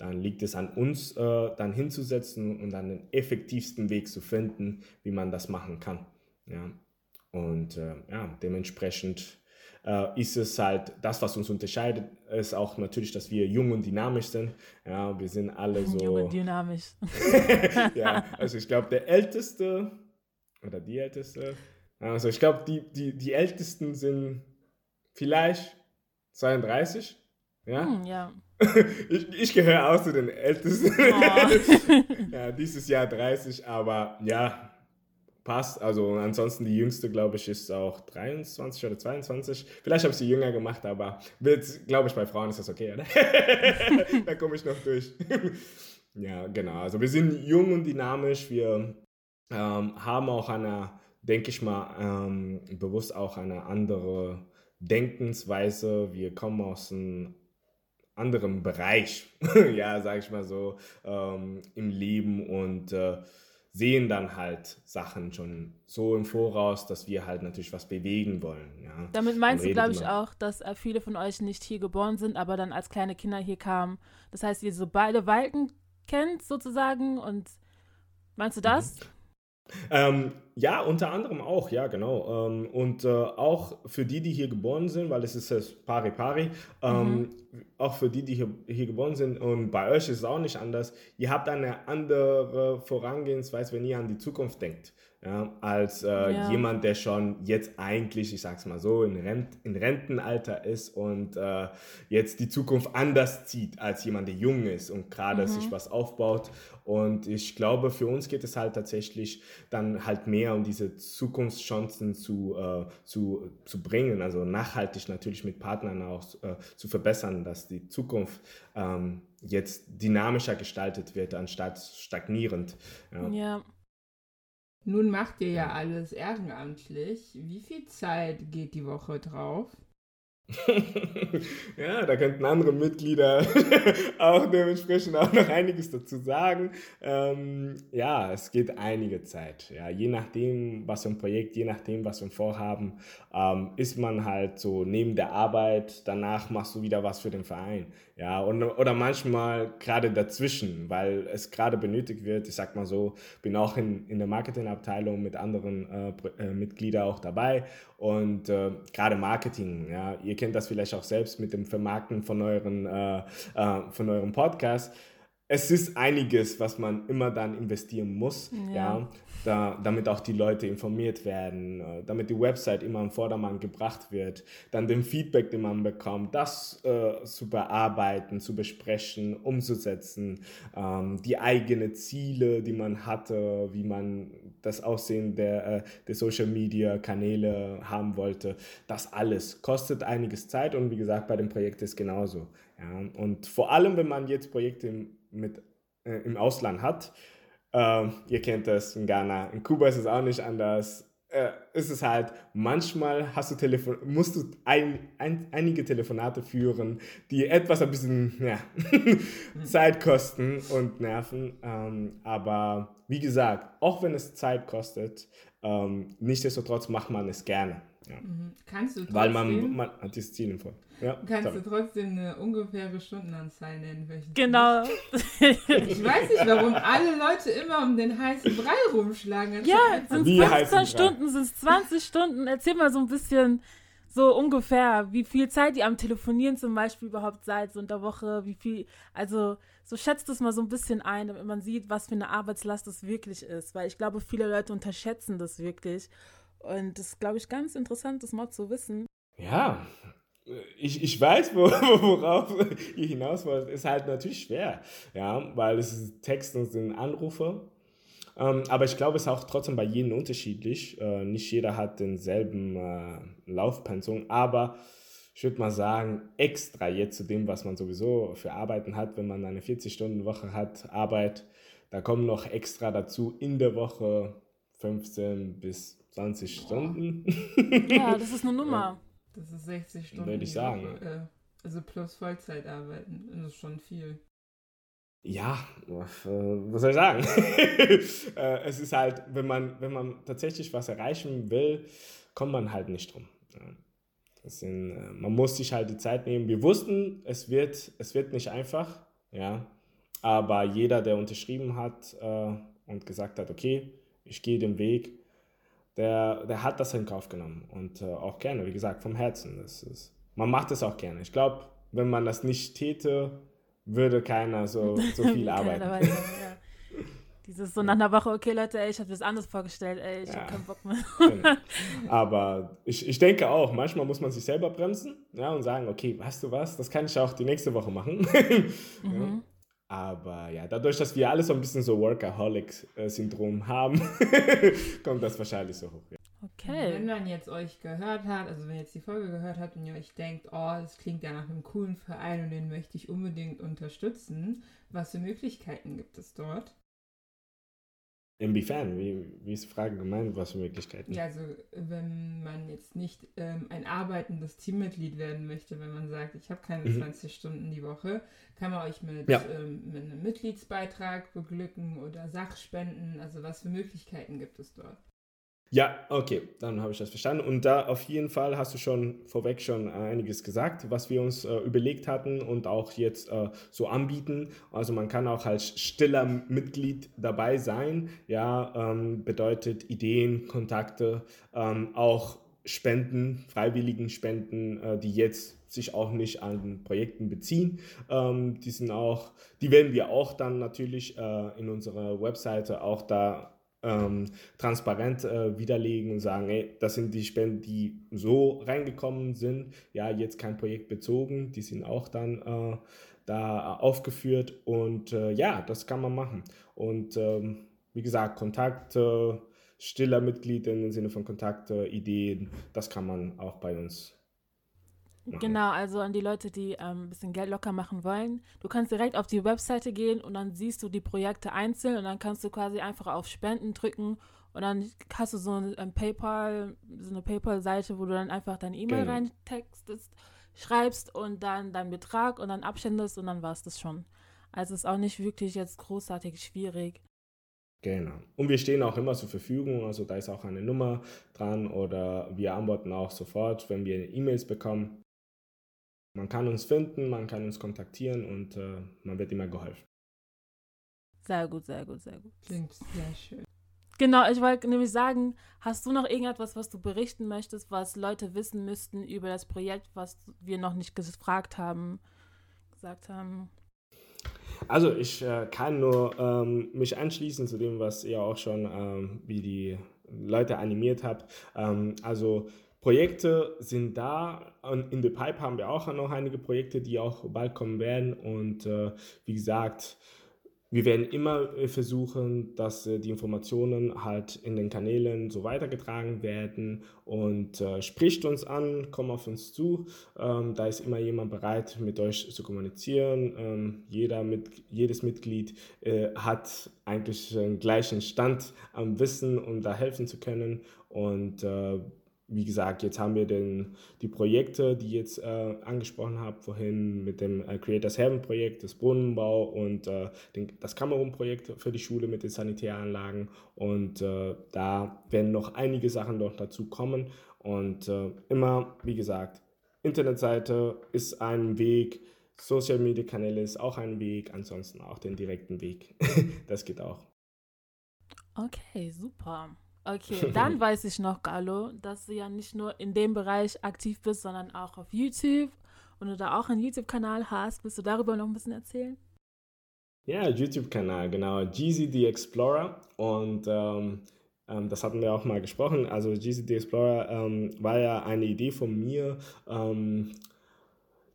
dann liegt es an uns, äh, dann hinzusetzen und dann den effektivsten Weg zu finden, wie man das machen kann. Ja. Und äh, ja, dementsprechend äh, ist es halt, das, was uns unterscheidet, ist auch natürlich, dass wir jung und dynamisch sind. Ja, wir sind alle so. Jung und dynamisch. ja, also ich glaube, der Älteste oder die Älteste, also ich glaube, die, die, die Ältesten sind vielleicht 32. Ja. Hm, ja. Ich, ich gehöre auch zu den Ältesten. Oh. ja, dieses Jahr 30, aber ja, passt. Also ansonsten die jüngste, glaube ich, ist auch 23 oder 22. Vielleicht habe ich sie jünger gemacht, aber glaube ich, bei Frauen ist das okay, oder? da komme ich noch durch. ja, genau. Also wir sind jung und dynamisch. Wir ähm, haben auch eine, denke ich mal, ähm, bewusst auch eine andere Denkensweise. Wir kommen aus einem anderen Bereich, ja, sage ich mal so, ähm, im Leben und äh, sehen dann halt Sachen schon so im Voraus, dass wir halt natürlich was bewegen wollen. Ja. Damit meinst du, glaube ich, auch, dass äh, viele von euch nicht hier geboren sind, aber dann als kleine Kinder hier kamen. Das heißt, ihr so beide Walken kennt sozusagen und meinst du das? Mhm. Ähm, ja, unter anderem auch, ja, genau. Ähm, und äh, auch für die, die hier geboren sind, weil es ist das Pari Pari, ähm, mhm. auch für die, die hier, hier geboren sind, und bei euch ist es auch nicht anders, ihr habt eine andere Vorangehensweise, wenn ihr an die Zukunft denkt ja, als äh, ja. jemand, der schon jetzt eigentlich, ich sag's mal so, in, Rent, in Rentenalter ist und äh, jetzt die Zukunft anders zieht als jemand, der jung ist und gerade mhm. sich was aufbaut. Und ich glaube, für uns geht es halt tatsächlich dann halt mehr um diese Zukunftschancen zu, äh, zu, zu bringen, also nachhaltig natürlich mit Partnern auch äh, zu verbessern, dass die Zukunft ähm, jetzt dynamischer gestaltet wird, anstatt stagnierend. ja. ja. Nun macht ihr ja alles ehrenamtlich. Wie viel Zeit geht die Woche drauf? ja, da könnten andere Mitglieder auch dementsprechend auch noch einiges dazu sagen. Ähm, ja, es geht einige Zeit. Ja, je nachdem, was für ein Projekt, je nachdem, was wir vorhaben, ähm, ist man halt so neben der Arbeit, danach machst du wieder was für den Verein. Ja, und, oder manchmal gerade dazwischen, weil es gerade benötigt wird. Ich sag mal so, bin auch in, in der Marketingabteilung mit anderen äh, äh, Mitgliedern auch dabei und äh, gerade Marketing, ja, ihr kennt das vielleicht auch selbst mit dem Vermarkten von euren, äh, äh, von eurem Podcast. Es ist einiges, was man immer dann investieren muss, ja. ja da, damit auch die Leute informiert werden, äh, damit die Website immer im Vordermann gebracht wird, dann den Feedback, den man bekommt, das äh, zu bearbeiten, zu besprechen, umzusetzen, ähm, die eigenen Ziele, die man hatte, wie man das Aussehen der, äh, der Social Media Kanäle haben wollte, das alles kostet einiges Zeit und wie gesagt, bei dem Projekt ist genauso. Ja. Und vor allem, wenn man jetzt Projekte im, mit, äh, im Ausland hat, ähm, ihr kennt das in Ghana. In Kuba ist es auch nicht anders. Äh, ist es halt, manchmal hast du Telefon musst du ein, ein, einige Telefonate führen, die etwas ein bisschen ja, Zeit kosten und nerven. Ähm, aber wie gesagt, auch wenn es Zeit kostet, ähm, nichtsdestotrotz macht man es gerne. Ja. Mhm. Kannst du trotzdem, Weil man, man hat dieses Ziel im Vor. Ja, kannst sorry. du trotzdem eine ungefähre Stundenanzahl nennen? Genau. ich weiß nicht, warum alle Leute immer um den heißen Brei rumschlagen. Ja, sind es 15 Stunden, sind es 20 Stunden? Erzähl mal so ein bisschen so ungefähr, wie viel Zeit ihr am Telefonieren zum Beispiel überhaupt seid, so in der Woche, wie viel, also so schätzt es mal so ein bisschen ein, damit man sieht, was für eine Arbeitslast das wirklich ist, weil ich glaube, viele Leute unterschätzen das wirklich und das ist, glaube ich, ganz interessant, das mal zu wissen. Ja, ich, ich weiß, worauf ihr hinaus wollt. Ist halt natürlich schwer, ja, weil es ist Text und sind Anrufe. Ähm, aber ich glaube, es ist auch trotzdem bei jedem unterschiedlich. Äh, nicht jeder hat denselben äh, Laufpensum, aber ich würde mal sagen, extra jetzt zu dem, was man sowieso für Arbeiten hat, wenn man eine 40-Stunden-Woche hat, Arbeit, da kommen noch extra dazu in der Woche 15 bis 20 Stunden. Ja, das ist eine Nummer. Das ist 60 Stunden. Würde ich sagen. Woche, äh, also plus Vollzeit arbeiten. Das ist schon viel. Ja, was soll ich sagen? Äh, es ist halt, wenn man, wenn man tatsächlich was erreichen will, kommt man halt nicht drum. Sind, äh, man muss sich halt die Zeit nehmen. Wir wussten, es wird, es wird nicht einfach, ja. Aber jeder, der unterschrieben hat äh, und gesagt hat, okay, ich gehe den Weg, der, der hat das in Kauf genommen und äh, auch gerne, wie gesagt, vom Herzen. Das ist, man macht es auch gerne. Ich glaube, wenn man das nicht täte, würde keiner so, so viel arbeiten. Weiter, ja. Dieses so nach einer Woche, okay Leute, ey, ich habe das anders vorgestellt, ey, ich ja. habe keinen Bock mehr. Genau. Aber ich, ich denke auch, manchmal muss man sich selber bremsen ja, und sagen, okay, weißt du was, das kann ich auch die nächste Woche machen. mhm. ja. Aber ja, dadurch, dass wir alle so ein bisschen so Workaholic-Syndrom haben, kommt das wahrscheinlich so hoch. Ja. Okay. Wenn man jetzt euch gehört hat, also wenn ihr jetzt die Folge gehört habt und ihr euch denkt, oh, das klingt ja nach einem coolen Verein und den möchte ich unbedingt unterstützen, was für Möglichkeiten gibt es dort? Inwiefern? Wie, wie ist die Frage gemeint? Was für Möglichkeiten? Ja, also wenn man jetzt nicht ähm, ein arbeitendes Teammitglied werden möchte, wenn man sagt, ich habe keine mhm. 20 Stunden die Woche, kann man euch mit, ja. ähm, mit einem Mitgliedsbeitrag beglücken oder Sachspenden. Also was für Möglichkeiten gibt es dort? Ja, okay, dann habe ich das verstanden. Und da auf jeden Fall hast du schon vorweg schon einiges gesagt, was wir uns äh, überlegt hatten und auch jetzt äh, so anbieten. Also man kann auch als stiller Mitglied dabei sein. Ja, ähm, bedeutet Ideen, Kontakte, ähm, auch Spenden, freiwilligen Spenden, äh, die jetzt sich auch nicht an Projekten beziehen. Ähm, die sind auch, die werden wir auch dann natürlich äh, in unserer Webseite auch da ähm, transparent äh, widerlegen und sagen, ey, das sind die Spenden, die so reingekommen sind, ja, jetzt kein Projekt bezogen, die sind auch dann äh, da aufgeführt und äh, ja, das kann man machen. Und ähm, wie gesagt, Kontakt, stiller Mitglied im Sinne von Kontakte, Ideen, das kann man auch bei uns Genau, also an die Leute, die ähm, ein bisschen Geld locker machen wollen. Du kannst direkt auf die Webseite gehen und dann siehst du die Projekte einzeln und dann kannst du quasi einfach auf Spenden drücken und dann hast du so ein, ein PayPal, so eine PayPal-Seite, wo du dann einfach deine E-Mail genau. reintextest, schreibst und dann deinen Betrag und dann absendest und dann war es das schon. Also ist auch nicht wirklich jetzt großartig schwierig. Genau. Und wir stehen auch immer zur Verfügung, also da ist auch eine Nummer dran oder wir antworten auch sofort, wenn wir E-Mails bekommen. Man kann uns finden, man kann uns kontaktieren und äh, man wird immer geholfen. Sehr gut, sehr gut, sehr gut. Klingt sehr schön. Genau, ich wollte nämlich sagen, hast du noch irgendetwas, was du berichten möchtest, was Leute wissen müssten über das Projekt, was wir noch nicht gefragt haben, gesagt haben? Also ich äh, kann nur ähm, mich anschließen zu dem, was ihr auch schon, ähm, wie die Leute animiert habt. Ähm, also Projekte sind da. In The Pipe haben wir auch noch einige Projekte, die auch bald kommen werden. Und äh, wie gesagt, wir werden immer äh, versuchen, dass äh, die Informationen halt in den Kanälen so weitergetragen werden und äh, spricht uns an, komm auf uns zu. Ähm, da ist immer jemand bereit, mit euch zu kommunizieren. Ähm, jeder mit, jedes Mitglied äh, hat eigentlich den gleichen Stand am Wissen, um da helfen zu können. Und äh, wie gesagt, jetzt haben wir den, die Projekte, die ich jetzt äh, angesprochen habe vorhin mit dem äh, Creators Heaven Projekt, das Brunnenbau und äh, den, das Kamerun-Projekt für die Schule mit den Sanitäranlagen. Und äh, da werden noch einige Sachen noch dazu kommen. Und äh, immer, wie gesagt, Internetseite ist ein Weg, Social Media Kanäle ist auch ein Weg, ansonsten auch den direkten Weg. das geht auch. Okay, super. Okay, dann weiß ich noch, Gallo, dass du ja nicht nur in dem Bereich aktiv bist, sondern auch auf YouTube und du da auch einen YouTube-Kanal hast. Willst du darüber noch ein bisschen erzählen? Ja, YouTube-Kanal, genau. Jeezy the Explorer. Und ähm, ähm, das hatten wir auch mal gesprochen. Also Jeezy the Explorer ähm, war ja eine Idee von mir, ähm,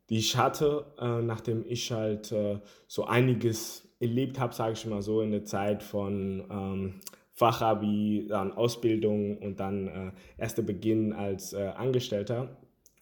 die ich hatte, äh, nachdem ich halt äh, so einiges erlebt habe, sage ich mal so, in der Zeit von ähm, Fachabi, dann Ausbildung und dann äh, erster Beginn als äh, Angestellter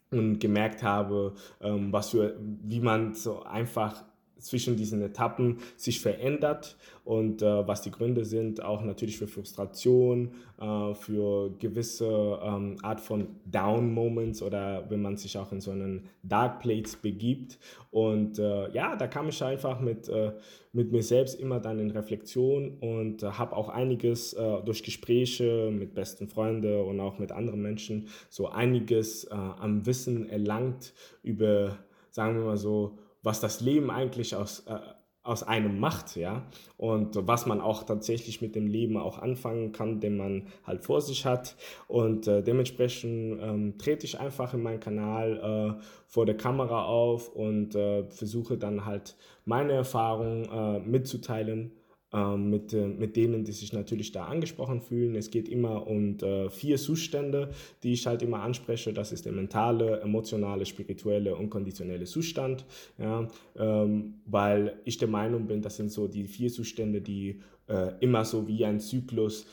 und gemerkt habe, ähm, was für, wie man so einfach zwischen diesen Etappen sich verändert und äh, was die Gründe sind, auch natürlich für Frustration, äh, für gewisse ähm, Art von Down-Moments oder wenn man sich auch in so einen Dark Plates begibt. Und äh, ja, da kam ich einfach mit, äh, mit mir selbst immer dann in Reflexion und äh, habe auch einiges äh, durch Gespräche mit besten Freunden und auch mit anderen Menschen so einiges am Wissen erlangt über, sagen wir mal so, was das Leben eigentlich aus, äh, aus einem macht, ja, und was man auch tatsächlich mit dem Leben auch anfangen kann, den man halt vor sich hat. Und äh, dementsprechend ähm, trete ich einfach in meinen Kanal äh, vor der Kamera auf und äh, versuche dann halt meine Erfahrungen äh, mitzuteilen mit, äh, mit denen, die sich natürlich da angesprochen fühlen. Es geht immer um äh, vier Zustände, die ich halt immer anspreche. Das ist der mentale, emotionale, spirituelle und konditionelle Zustand. Ja, ähm, weil ich der Meinung bin, das sind so die vier Zustände, die äh, immer so wie ein Zyklus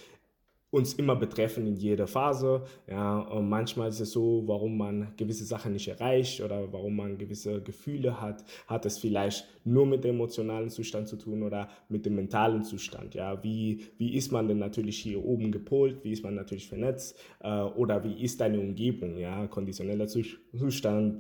uns immer betreffen in jeder Phase. Ja, und manchmal ist es so, warum man gewisse Sachen nicht erreicht oder warum man gewisse Gefühle hat, hat es vielleicht nur mit dem emotionalen Zustand zu tun oder mit dem mentalen Zustand. Ja, wie, wie ist man denn natürlich hier oben gepolt? Wie ist man natürlich vernetzt? Äh, oder wie ist deine Umgebung? Ja, konditioneller Zustand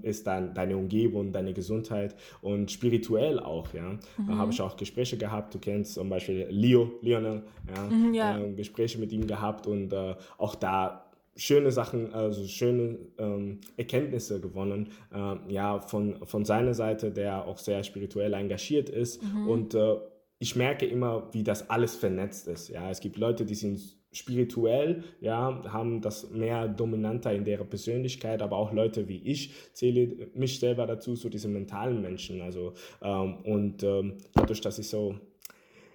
ist dann deine Umgebung, deine Gesundheit und spirituell auch. Ja, mhm. da habe ich auch Gespräche gehabt. Du kennst zum Beispiel Leo, Lionel, ja, mhm, ja. Äh, Gespräche mit ihm gehabt und äh, auch da schöne Sachen, also schöne ähm, Erkenntnisse gewonnen, äh, ja, von, von seiner Seite, der auch sehr spirituell engagiert ist. Mhm. Und äh, ich merke immer, wie das alles vernetzt ist. Ja, es gibt Leute, die sind spirituell, ja, haben das mehr dominanter in ihrer Persönlichkeit, aber auch Leute wie ich zähle mich selber dazu, so diese mentalen Menschen. Also ähm, und ähm, dadurch, dass ich so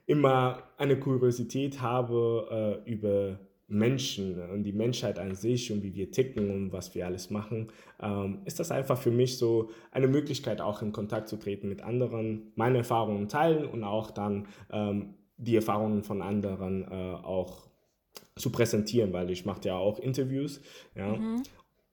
immer eine Kuriosität habe äh, über Menschen und die Menschheit an sich und wie wir ticken und was wir alles machen, ähm, ist das einfach für mich so eine Möglichkeit, auch in Kontakt zu treten mit anderen, meine Erfahrungen teilen und auch dann ähm, die Erfahrungen von anderen äh, auch zu präsentieren, weil ich mache ja auch Interviews, ja, mhm.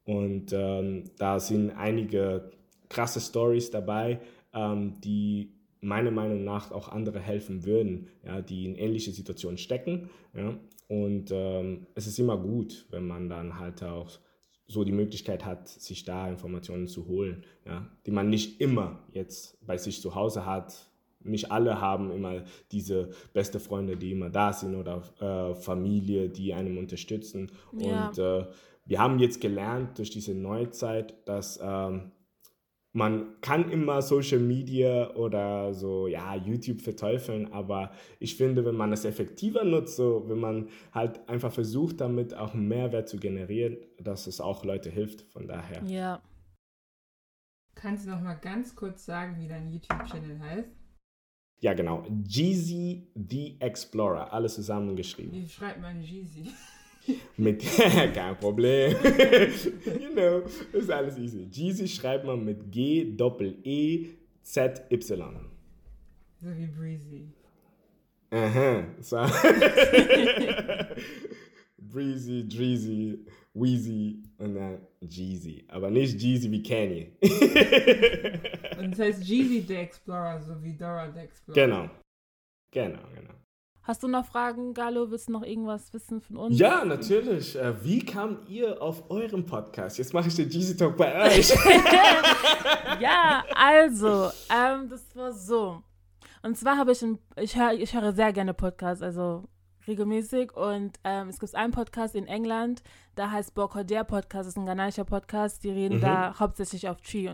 und ähm, da sind einige krasse Stories dabei, ähm, die meiner Meinung nach auch andere helfen würden, ja, die in ähnliche Situationen stecken. Ja. Und ähm, es ist immer gut, wenn man dann halt auch so die Möglichkeit hat, sich da Informationen zu holen, ja, die man nicht immer jetzt bei sich zu Hause hat. Nicht alle haben immer diese beste Freunde, die immer da sind oder äh, Familie, die einem unterstützen. Ja. Und äh, wir haben jetzt gelernt durch diese Neuzeit, dass ähm, man kann immer Social Media oder so, ja, YouTube verteufeln, aber ich finde, wenn man es effektiver nutzt, so, wenn man halt einfach versucht, damit auch Mehrwert zu generieren, dass es auch Leute hilft, von daher. Ja. Kannst du noch mal ganz kurz sagen, wie dein YouTube-Channel heißt? Ja, genau. Jeezy the Explorer, alles zusammengeschrieben. Wie schreibt man Jeezy? Mit, kein Problem. you know, ist alles easy. Jeezy schreibt man mit G Doppel E Z Y. So wie Breezy. Aha. So. Breezy, Dreezy, Weezy und dann Jeezy. Aber nicht Jeezy wie Kanye. und das heißt Jeezy the Explorer, so wie Dora the Explorer. Genau. Genau, genau. Hast du noch Fragen, Galo? Willst du noch irgendwas wissen von uns? Ja, natürlich. Äh, wie kamt ihr auf euren Podcast? Jetzt mache ich den Jeezy Talk bei euch. ja, also, ähm, das war so. Und zwar habe ich, ein, ich, hör, ich höre sehr gerne Podcasts, also regelmäßig. Und ähm, es gibt einen Podcast in England, der heißt Bokoder Podcast, das ist ein ghanaischer Podcast, die reden mhm. da hauptsächlich auf Tree.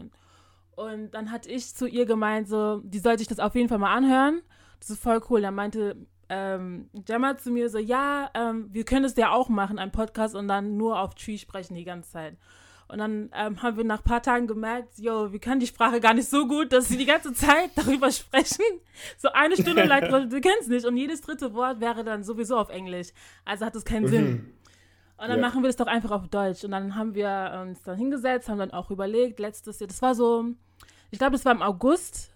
Und, dann hatte ich zu ihr gemeint, so, die sollte ich das auf jeden Fall mal anhören. Das ist voll cool. Da meinte ähm, Gemma zu mir so, ja, ähm, wir können es ja auch machen, einen Podcast und dann nur auf Tree sprechen die ganze Zeit. Und dann ähm, haben wir nach ein paar Tagen gemerkt, yo, wir können die Sprache gar nicht so gut, dass sie die ganze Zeit darüber sprechen. So eine Stunde lang, du kennst nicht. Und jedes dritte Wort wäre dann sowieso auf Englisch. Also hat es keinen mhm. Sinn. Und dann ja. machen wir das doch einfach auf Deutsch. Und dann haben wir uns dann hingesetzt, haben dann auch überlegt, letztes Jahr, das war so, ich glaube, das war im August,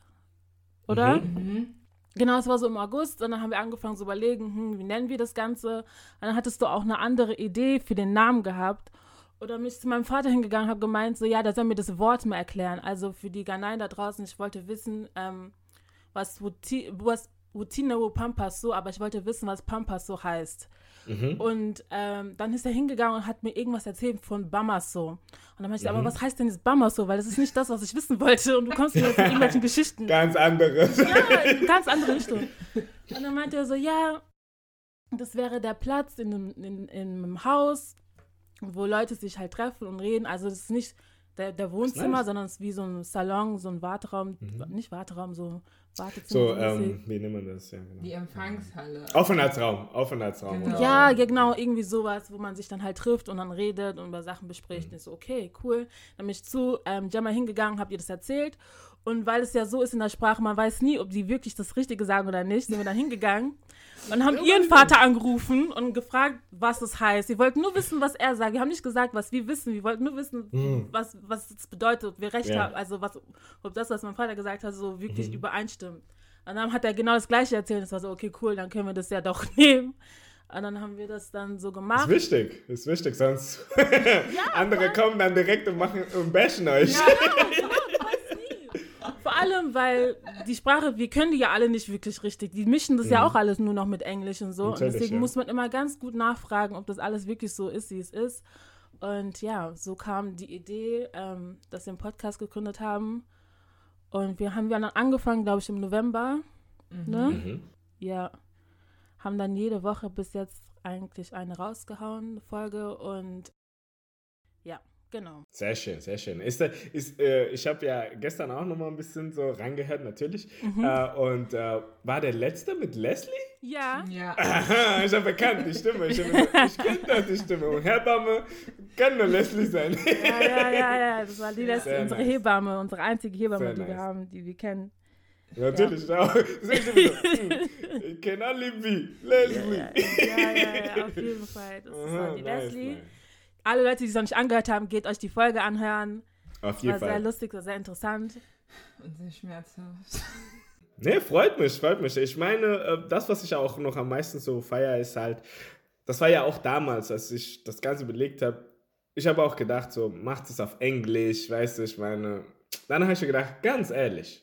oder? Mhm. mhm. Genau, es war so im August und dann haben wir angefangen zu überlegen, hm, wie nennen wir das Ganze? Und dann hattest du auch eine andere Idee für den Namen gehabt. Oder mich zu meinem Vater hingegangen, habe gemeint, so ja, der soll mir das Wort mal erklären. Also für die Ghanaien da draußen, ich wollte wissen, ähm, was, was Routine Pampas so, aber ich wollte wissen, was Pampas so heißt. Mhm. Und ähm, dann ist er hingegangen und hat mir irgendwas erzählt von Bamaso. Und dann meinte ich, mhm. aber was heißt denn jetzt Bamaso? Weil das ist nicht das, was ich wissen wollte. Und du kommst mir jetzt mit irgendwelchen Geschichten. Ganz anderes. Ja, ganz andere Richtung. Und dann meinte er so, ja, das wäre der Platz in einem, in, in einem Haus, wo Leute sich halt treffen und reden. Also das ist nicht der, der Wohnzimmer, nice. sondern es ist wie so ein Salon, so ein Warteraum, mhm. nicht Warteraum, so So, ähm, wie nennt man das? Ja, genau. Die Empfangshalle. Aufenthaltsraum, Aufenthaltsraum. Genau. Ja, genau, irgendwie sowas, wo man sich dann halt trifft und dann redet und über Sachen bespricht. Mhm. Und ich so, okay, cool. Dann bin ich zu ähm, Gemma hingegangen, habt ihr das erzählt. Und weil es ja so ist in der Sprache, man weiß nie, ob die wirklich das Richtige sagen oder nicht, sind wir dann hingegangen und haben ihren Vater angerufen und gefragt, was es heißt. Sie wollten nur wissen, was er sagt. Wir haben nicht gesagt, was wir wissen. Wir wollten nur wissen, mhm. was, was es bedeutet, ob wir recht ja. haben. Also, was, ob das, was mein Vater gesagt hat, so wirklich mhm. übereinstimmt. Und dann hat er genau das Gleiche erzählt. Es war so, okay, cool, dann können wir das ja doch nehmen. Und dann haben wir das dann so gemacht. Ist wichtig, ist wichtig, sonst ja, andere kommen dann direkt und machen und bashen euch. Ja, genau, allem, weil die Sprache, wir können die ja alle nicht wirklich richtig. Die mischen das mhm. ja auch alles nur noch mit Englisch und so. Natürlich, und deswegen ja. muss man immer ganz gut nachfragen, ob das alles wirklich so ist, wie es ist. Und ja, so kam die Idee, ähm, dass wir einen Podcast gegründet haben. Und wir haben dann angefangen, glaube ich, im November. Mhm. Ne? Mhm. Ja. Haben dann jede Woche bis jetzt eigentlich eine rausgehauen, eine Folge. Und Genau. Sehr schön, sehr schön. Ist, ist, äh, ich habe ja gestern auch noch mal ein bisschen so reingehört, natürlich. Mhm. Äh, und äh, war der letzte mit Leslie? Ja. ja. Aha, ich habe erkannt die Stimme. Ich, ich kenne doch die Stimme. Und Hebamme kann nur Leslie sein. ja, ja, ja, ja. Das war die Leslie, unsere nice. Hebamme, unsere einzige Hebamme, sehr die nice. wir haben, die wir kennen. Natürlich ja. auch. Ich kenne alle wie Leslie. Ja, ja, ja, ja, auf jeden Fall. Das Aha, war die nice, Leslie. Nice alle Leute, die es noch nicht angehört haben, geht euch die Folge anhören. Auf jeden war Fall. sehr lustig, war sehr interessant. Und sehr schmerzhaft. Nee, freut mich, freut mich. Ich meine, äh, das, was ich auch noch am meisten so feiere, ist halt, das war ja auch damals, als ich das Ganze belegt habe. Ich habe auch gedacht, so, macht es auf Englisch, weißt du, ich meine. Dann habe ich mir gedacht, ganz ehrlich,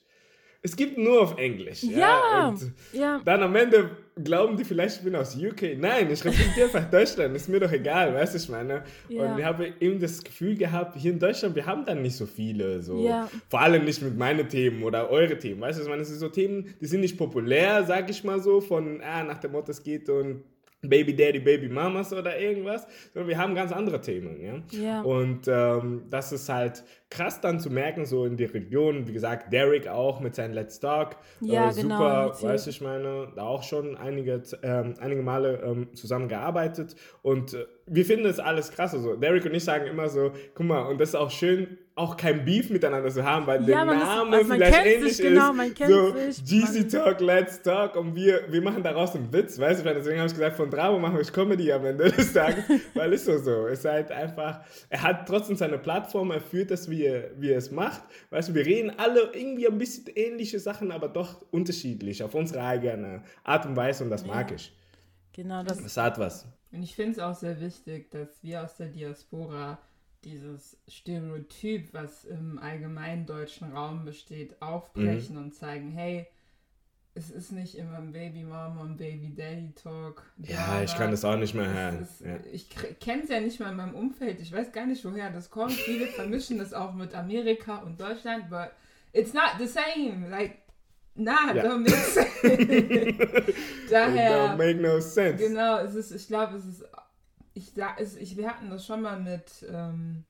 es gibt nur auf Englisch. Ja, ja. Ja. dann am Ende glauben die vielleicht, ich bin aus UK. Nein, ich repräsentiere einfach Deutschland. Ist mir doch egal, weißt du, ich meine. Ja. Und ich habe eben das Gefühl gehabt, hier in Deutschland, wir haben dann nicht so viele. So. Ja. Vor allem nicht mit meinen Themen oder eure Themen. Weißt du, ich meine, es sind so Themen, die sind nicht populär, sag ich mal so, von, ah, nach dem Motto, es geht und Baby Daddy, Baby Mamas oder irgendwas, sondern wir haben ganz andere Themen. Ja? ja. Und ähm, das ist halt krass dann zu merken, so in die Region, wie gesagt, Derek auch mit seinem Let's Talk, ja, äh, super, genau, weiß ich meine, da auch schon einige, ähm, einige Male ähm, zusammengearbeitet und äh, wir finden das alles krass. Also Derek und ich sagen immer so, guck mal, und das ist auch schön, auch kein Beef miteinander zu haben, weil ja, der Name ist, vielleicht ähnlich sich, genau, ist. so, Jeezy Talk, Let's Talk und wir, wir machen daraus einen Witz, weißt du? Deswegen habe ich gesagt, von Drama machen wir Comedy am Ende des Tages, weil es so so. Es ist halt einfach, er hat trotzdem seine Plattform, er führt das, wie er, wie er es macht. Weißt du, wir reden alle irgendwie ein bisschen ähnliche Sachen, aber doch unterschiedlich, auf unsere eigene Art und Weise und das ja. mag ich. Genau, das, das hat was. Und ich finde es auch sehr wichtig, dass wir aus der Diaspora dieses Stereotyp, was im allgemeinen deutschen Raum besteht, aufbrechen mhm. und zeigen, hey, es ist nicht immer ein Baby Mama und Baby Daddy Talk. Ja, ich kann das auch nicht mehr hören. Ist, ja. Ich kenne es ja nicht mal in meinem Umfeld. Ich weiß gar nicht, woher das kommt. Viele vermischen das auch mit Amerika und Deutschland, but it's not the same. Like, nah, ja. don't make sense. Daher. Don't make no sense. Genau, es ist, ich glaube, es ist ich, es, ich, wir hatten das schon mal mit, ähm,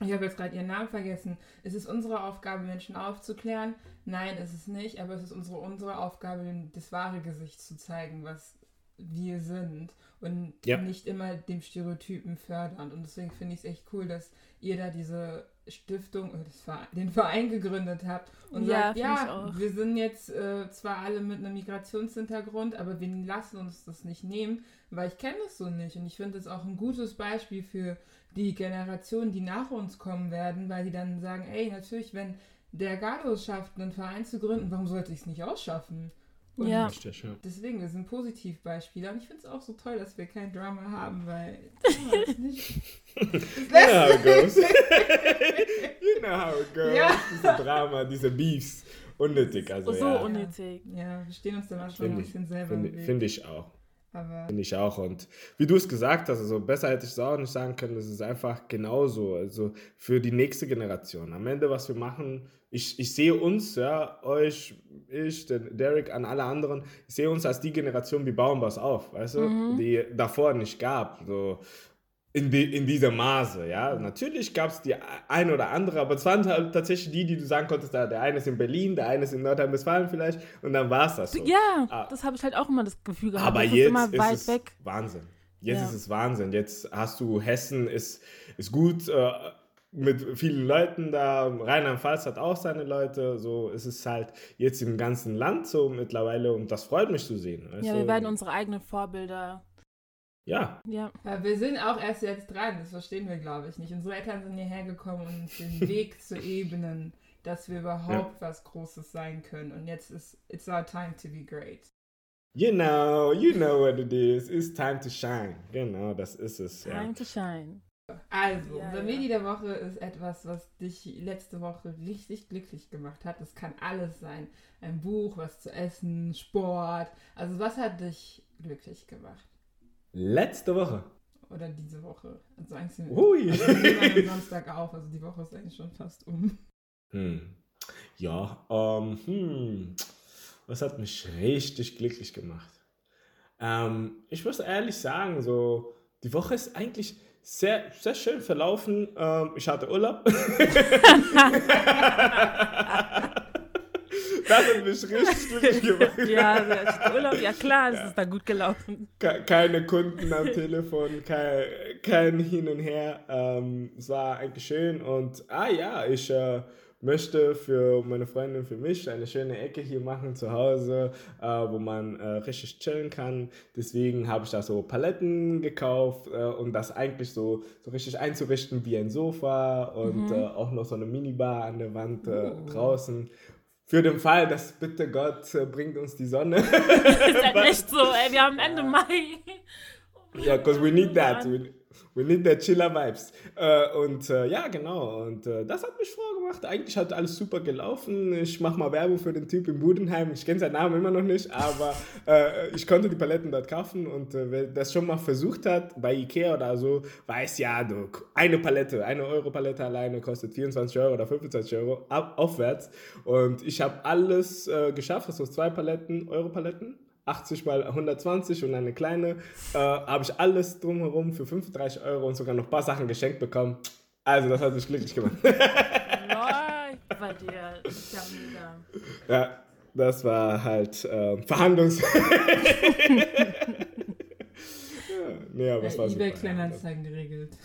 ich habe jetzt gerade ihren Namen vergessen. Es ist unsere Aufgabe, Menschen aufzuklären. Nein, es ist nicht, aber es ist unsere, unsere Aufgabe, das wahre Gesicht zu zeigen, was wir sind und ja. nicht immer dem Stereotypen fördern. Und deswegen finde ich es echt cool, dass ihr da diese Stiftung, Verein, den Verein gegründet habt und ja, sagt, ja, wir sind jetzt äh, zwar alle mit einem Migrationshintergrund, aber wir lassen uns das nicht nehmen, weil ich kenne das so nicht. Und ich finde das auch ein gutes Beispiel für die Generationen, die nach uns kommen werden, weil die dann sagen, ey, natürlich, wenn der Gado es schafft, einen Verein zu gründen, warum sollte ich es nicht ausschaffen? Und ja. Deswegen, wir sind Positivbeispiele. Und ich finde es auch so toll, dass wir kein Drama haben, weil Drama ist nicht. you know how it goes. you know how it goes. Ja. Diese Drama, diese Beefs. Unnötig. Also, so ja. unnötig. Ja, wir stehen uns da manchmal ein bisschen selber. Finde find ich auch. Finde ich auch. Und wie du es gesagt hast, also besser hätte ich es auch nicht sagen können, das ist einfach genauso. Also für die nächste Generation. Am Ende, was wir machen, ich, ich sehe uns, ja, euch, ich, den Derek, an alle anderen, ich sehe uns als die Generation, wir bauen was auf, weißt du, mhm. die davor nicht gab. So, in, die, in dieser Maße, ja. Natürlich gab es die ein oder andere, aber es waren halt tatsächlich die, die du sagen konntest, da, der eine ist in Berlin, der eine ist in Nordrhein-Westfalen vielleicht und dann war es das so. Ja, ah. das habe ich halt auch immer das Gefühl gehabt. Aber das jetzt ist, immer weit ist es weg. Wahnsinn. Jetzt ja. ist es Wahnsinn. Jetzt hast du Hessen, ist, ist gut äh, mit vielen Leuten da. Rheinland-Pfalz hat auch seine Leute. So ist es halt jetzt im ganzen Land so mittlerweile und das freut mich zu sehen. Ja, wir werden unsere eigenen Vorbilder ja. ja. ja. Wir sind auch erst jetzt dran, das verstehen wir, glaube ich, nicht. Unsere Eltern sind hierher gekommen, um uns den Weg zu ebnen, dass wir überhaupt ja. was Großes sein können. Und jetzt ist it's our time to be great. You know, you know what it is. It's time to shine. Genau, das ist es. Time ja. to shine. Also, ja, unser ja. Medi der Woche ist etwas, was dich letzte Woche richtig glücklich gemacht hat. Das kann alles sein. Ein Buch, was zu essen, Sport. Also, was hat dich glücklich gemacht? Letzte Woche. Oder diese Woche. Also eigentlich Ui. Also wir Samstag auf, also die Woche ist eigentlich schon fast um. Hm. Ja, ähm, hm. Was hat mich richtig glücklich gemacht? Ähm, ich muss ehrlich sagen, so, die Woche ist eigentlich sehr, sehr schön verlaufen. Ähm, ich hatte Urlaub. Das hat mich richtig glücklich gemacht. ja, Urlaub, ja klar, es ja. ist da gut gelaufen. Keine Kunden am Telefon, kein, kein Hin und Her. Ähm, es war eigentlich schön und, ah ja, ich äh, möchte für meine Freundin, für mich eine schöne Ecke hier machen zu Hause, äh, wo man äh, richtig chillen kann. Deswegen habe ich da so Paletten gekauft äh, und das eigentlich so, so richtig einzurichten wie ein Sofa und mhm. Äh, auch noch so eine Minibar an der Wand äh, oh. draußen für den Fall, dass bitte Gott äh, bringt uns die Sonne. ist halt echt so, ey, wir haben Ende Mai. Ja, yeah, because we need that. We, we need the chiller Vibes. Äh, und äh, ja, genau. Und äh, das hat mich vorgemacht. Eigentlich hat alles super gelaufen. Ich mache mal Werbung für den Typ in Budenheim. Ich kenne seinen Namen immer noch nicht, aber ich konnte die Paletten dort kaufen. Und wer das schon mal versucht hat, bei Ikea oder so, weiß ja, du, eine Palette, eine Euro-Palette alleine kostet 24 Euro oder 25 Euro aufwärts. Und ich habe alles geschafft, also zwei Paletten, Euro-Paletten 80 mal 120 und eine kleine, äh, habe ich alles drumherum für 35 Euro und sogar noch ein paar Sachen geschenkt bekommen. Also das hat mich glücklich gemacht. Läuft bei dir. Ja, das war halt äh, Verhandlungs... ja, nee, aber ja, war eBay Kleinanzeigen geregelt.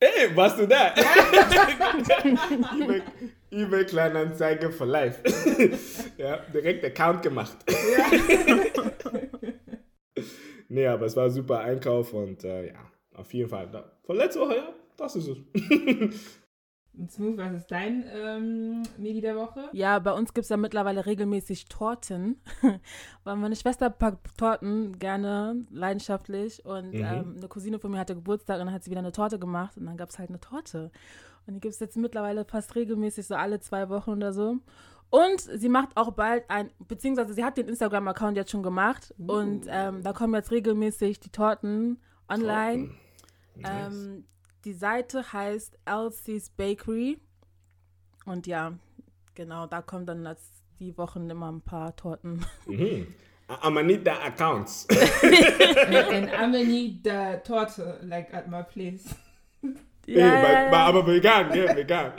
Ey, warst du da? eBay, Kleinanzeige for life. ja, direkt Account gemacht. Ja. nee, aber es war ein super Einkauf und äh, ja, auf jeden Fall. Von letzter Woche, ja, das ist es. Und Smooth, was ist dein ähm, Medi der Woche? Ja, bei uns gibt es ja mittlerweile regelmäßig Torten. Weil meine Schwester packt Torten gerne, leidenschaftlich. Und mhm. ähm, eine Cousine von mir hatte Geburtstag und dann hat sie wieder eine Torte gemacht. Und dann gab es halt eine Torte. Und die gibt es jetzt mittlerweile fast regelmäßig, so alle zwei Wochen oder so. Und sie macht auch bald ein, beziehungsweise sie hat den Instagram-Account jetzt schon gemacht. Uh. Und ähm, da kommen jetzt regelmäßig die Torten online. Torten. Nice. Ähm, die Seite heißt Elsie's Bakery. Und ja, genau, da kommen dann als die Wochen immer ein paar Torten. Mhm. I'm the accounts. and I'm the torte, like at my place. Ja, hey, ja, aber vegan, ja, vegan.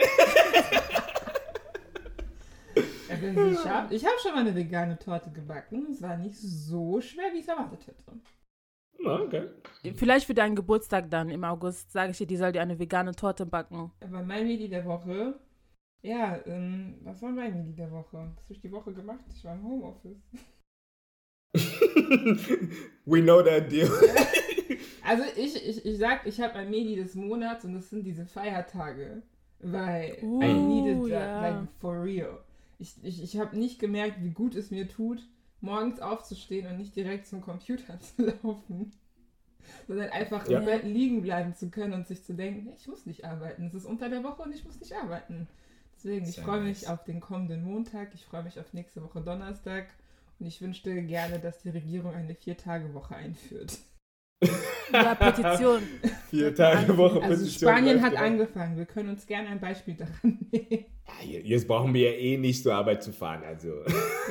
ich habe schon mal eine vegane Torte gebacken. Es war nicht so schwer, wie ich es erwartet hätte. Okay. Vielleicht für deinen Geburtstag dann im August sage ich dir, die soll dir eine vegane Torte backen. Aber mein Medi der Woche, ja, ähm, was war mein Medi der Woche? Was habe ich die Woche gemacht? Ich war im Homeoffice. We know that deal. also ich, ich, ich sag, ich habe ein Medi des Monats und das sind diese Feiertage. Weil uh, I needed that, yeah. like for real. Ich, ich, ich habe nicht gemerkt, wie gut es mir tut, morgens aufzustehen und nicht direkt zum Computer zu laufen, sondern einfach ja. im Bett liegen bleiben zu können und sich zu denken, ich muss nicht arbeiten. Es ist unter der Woche und ich muss nicht arbeiten. Deswegen, ich freue mich auf den kommenden Montag, ich freue mich auf nächste Woche Donnerstag und ich wünschte gerne, dass die Regierung eine Vier-Tage-Woche einführt. Ja, Petition. Vier Tage Woche Also Petition Spanien hat gerade. angefangen. Wir können uns gerne ein Beispiel daran nehmen. Ja, je- Jetzt brauchen wir ja eh nicht zur Arbeit zu fahren. Also.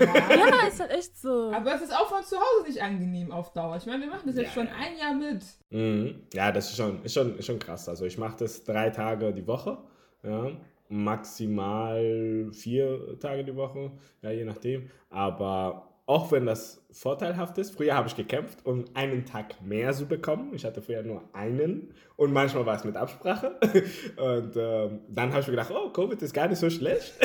Ja, ist halt echt so. Aber es ist auch von zu Hause nicht angenehm auf Dauer. Ich meine, wir machen das jetzt Ja, schon ein Jahr mit. Mhm. Ja, das ist schon, ist schon, ist schon krass. Also ich mache das drei Tage die Woche, ja, maximal vier Tage die Woche, ja, je nachdem. Aber auch wenn das vorteilhaft ist, früher habe ich gekämpft, um einen Tag mehr zu bekommen. Ich hatte früher nur einen und manchmal war es mit Absprache. Und ähm, dann habe ich mir gedacht, oh, Covid ist gar nicht so schlecht.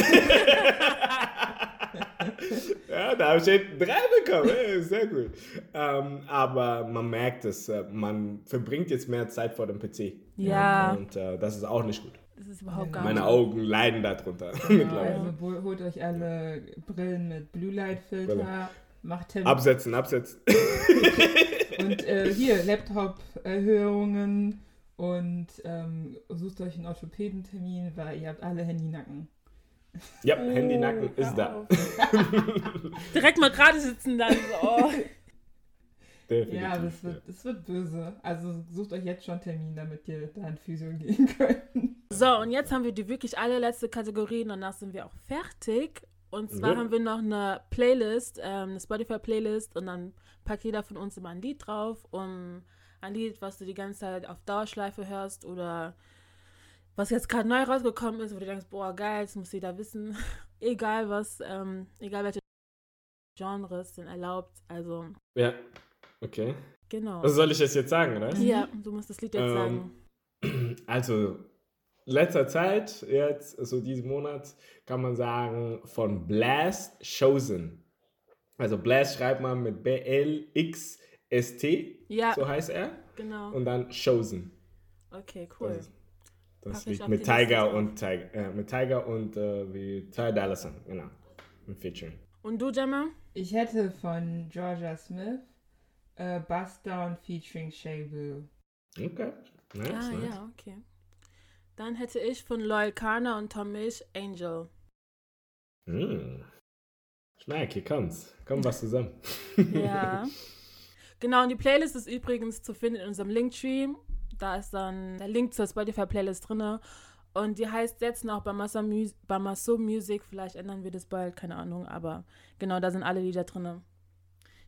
Ja, da habe ich drei bekommen. Ey, Sehr gut. Ähm, aber man merkt es, äh, man verbringt jetzt mehr Zeit vor dem PC. Ja. Und äh, das ist auch nicht gut. Das ist überhaupt Ja. gar Meine nicht. Augen leiden darunter. Genau, also hol- holt euch alle Brillen mit Blue Light Filter, Brille. macht Tem Absetzen, absetzen. und äh, hier Laptop-Erhöhungen und ähm, sucht euch einen Orthopädentermin, weil ihr habt alle Handynacken. ja, Oh, Handynacken ist da. Direkt mal gerade sitzen dann so. Oh. Definitiv. Ja, aber es wird, es wird böse. Also sucht euch jetzt schon einen Termin, damit ihr da in Physio gehen könnt. So, und jetzt haben wir die wirklich allerletzte Kategorie und danach sind wir auch fertig. Und zwar Ja. haben wir noch eine Playlist, ähm, eine Spotify-Playlist und dann packt jeder von uns immer ein Lied drauf, um ein Lied, was du die ganze Zeit auf Dauerschleife hörst oder was jetzt gerade neu rausgekommen ist, wo du denkst, boah, geil, das muss jeder wissen. egal was, ähm, egal welche Genres sind erlaubt. Also, Ja, okay. genau. Was soll ich das jetzt sagen, oder? ja, du musst das Lied jetzt Ähm, sagen. Also, letzter Zeit, jetzt, so diesen Monat, kann man sagen, von Blast Chosen. Also, Blast schreibt man mit B-L-X-S-T, Ja, so heißt er. genau. Und dann Chosen. Okay, cool. Das, das auf mit Tiger und Tiger, äh, mit Tiger und äh, wie Ty Dolla Sign, genau. Im Featuring. Und du, Gemma? Ich hätte von Georgia Smith äh, Bust Down featuring Shay Blue. Okay. Nice, ah, nice. ja, okay. Dann hätte ich von Loyal Kana und Tom Misch Angel. Mm. Ich merke, hier kommt's. Kommt was zusammen. Ja. genau, und die Playlist ist übrigens zu finden in unserem Linktree. Da ist dann der Link zur Spotify-Playlist drin. Und die heißt jetzt noch Bamaso Music. Vielleicht ändern wir das bald, keine Ahnung. Aber genau, da sind alle Lieder drin.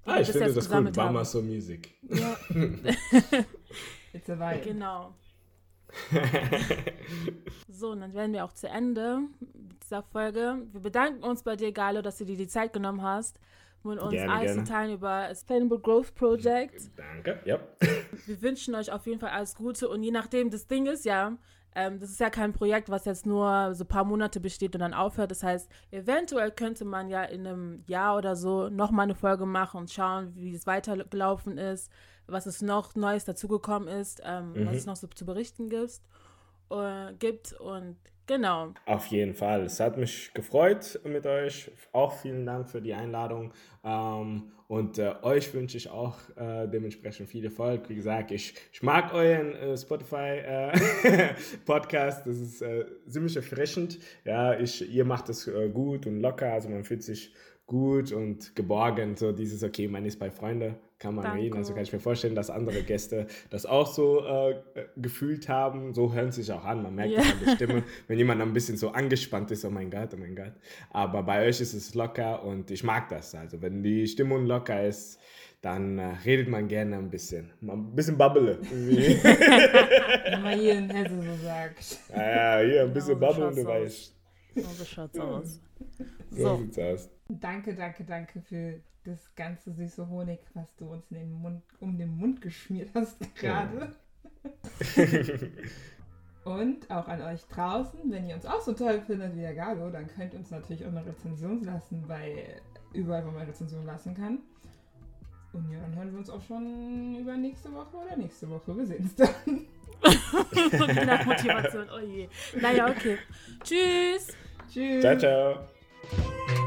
Ah, ich finde das cool. Bama so Music. Ja, It's a vibe. genau. So, und dann werden wir auch zu Ende dieser Folge. Wir bedanken uns bei dir, Galo, dass du dir die Zeit genommen hast, mit uns Gerne, alles gerne. zu teilen über Sustainable Growth Project. Danke. Ja. Wir wünschen euch auf jeden Fall alles Gute und je nachdem, das Ding ist ja, ähm, das ist ja kein Projekt, was jetzt nur so ein paar Monate besteht und dann aufhört. Das heißt, eventuell könnte man ja in einem Jahr oder so nochmal eine Folge machen und schauen, wie es weitergelaufen ist, was es noch Neues dazugekommen ist, ähm, Mhm. was es noch so zu berichten gibt. Äh, gibt und genau. Auf jeden Fall. Es hat mich gefreut mit euch. Auch vielen Dank für die Einladung. Ähm, und äh, euch wünsche ich auch äh, dementsprechend viel Erfolg. Wie gesagt, ich, ich mag euren äh, Spotify-Podcast. das ist äh, ziemlich erfrischend. Ja, ich, ihr macht es äh, gut und locker. Also man fühlt sich gut und geborgen. So dieses, okay, man ist bei Freunden, kann man Danke. reden. Also kann ich mir vorstellen, dass andere Gäste das auch so äh, gefühlt haben. So hören sie sich auch an. Man merkt Ja. es an der Stimme, wenn jemand ein bisschen so angespannt ist, oh mein Gott, oh mein Gott. Aber bei euch ist es locker und ich mag das. Also wenn die Stimmung locker ist, dann äh, redet man gerne ein bisschen. Mal Ein bisschen irgendwie. Wenn man hier in Hesse so sagt. ja, ja, hier ein bisschen Genau, so babbeln, du weißt. So, so schaut's aus. So So, sieht's aus. Danke, danke, danke für das ganze süße Honig, was du uns in den Mund, um den Mund geschmiert hast gerade. Und auch an euch draußen, wenn ihr uns auch so toll findet wie der Galo, dann könnt ihr uns natürlich auch eine Rezension lassen bei überall, wo man Rezension lassen kann. Und ja, dann hören wir uns auch schon über nächste Woche oder nächste Woche. Wir sehen uns dann. nach Motivation. Oh je. Naja, okay. Tschüss. Tschüss. Ciao, ciao.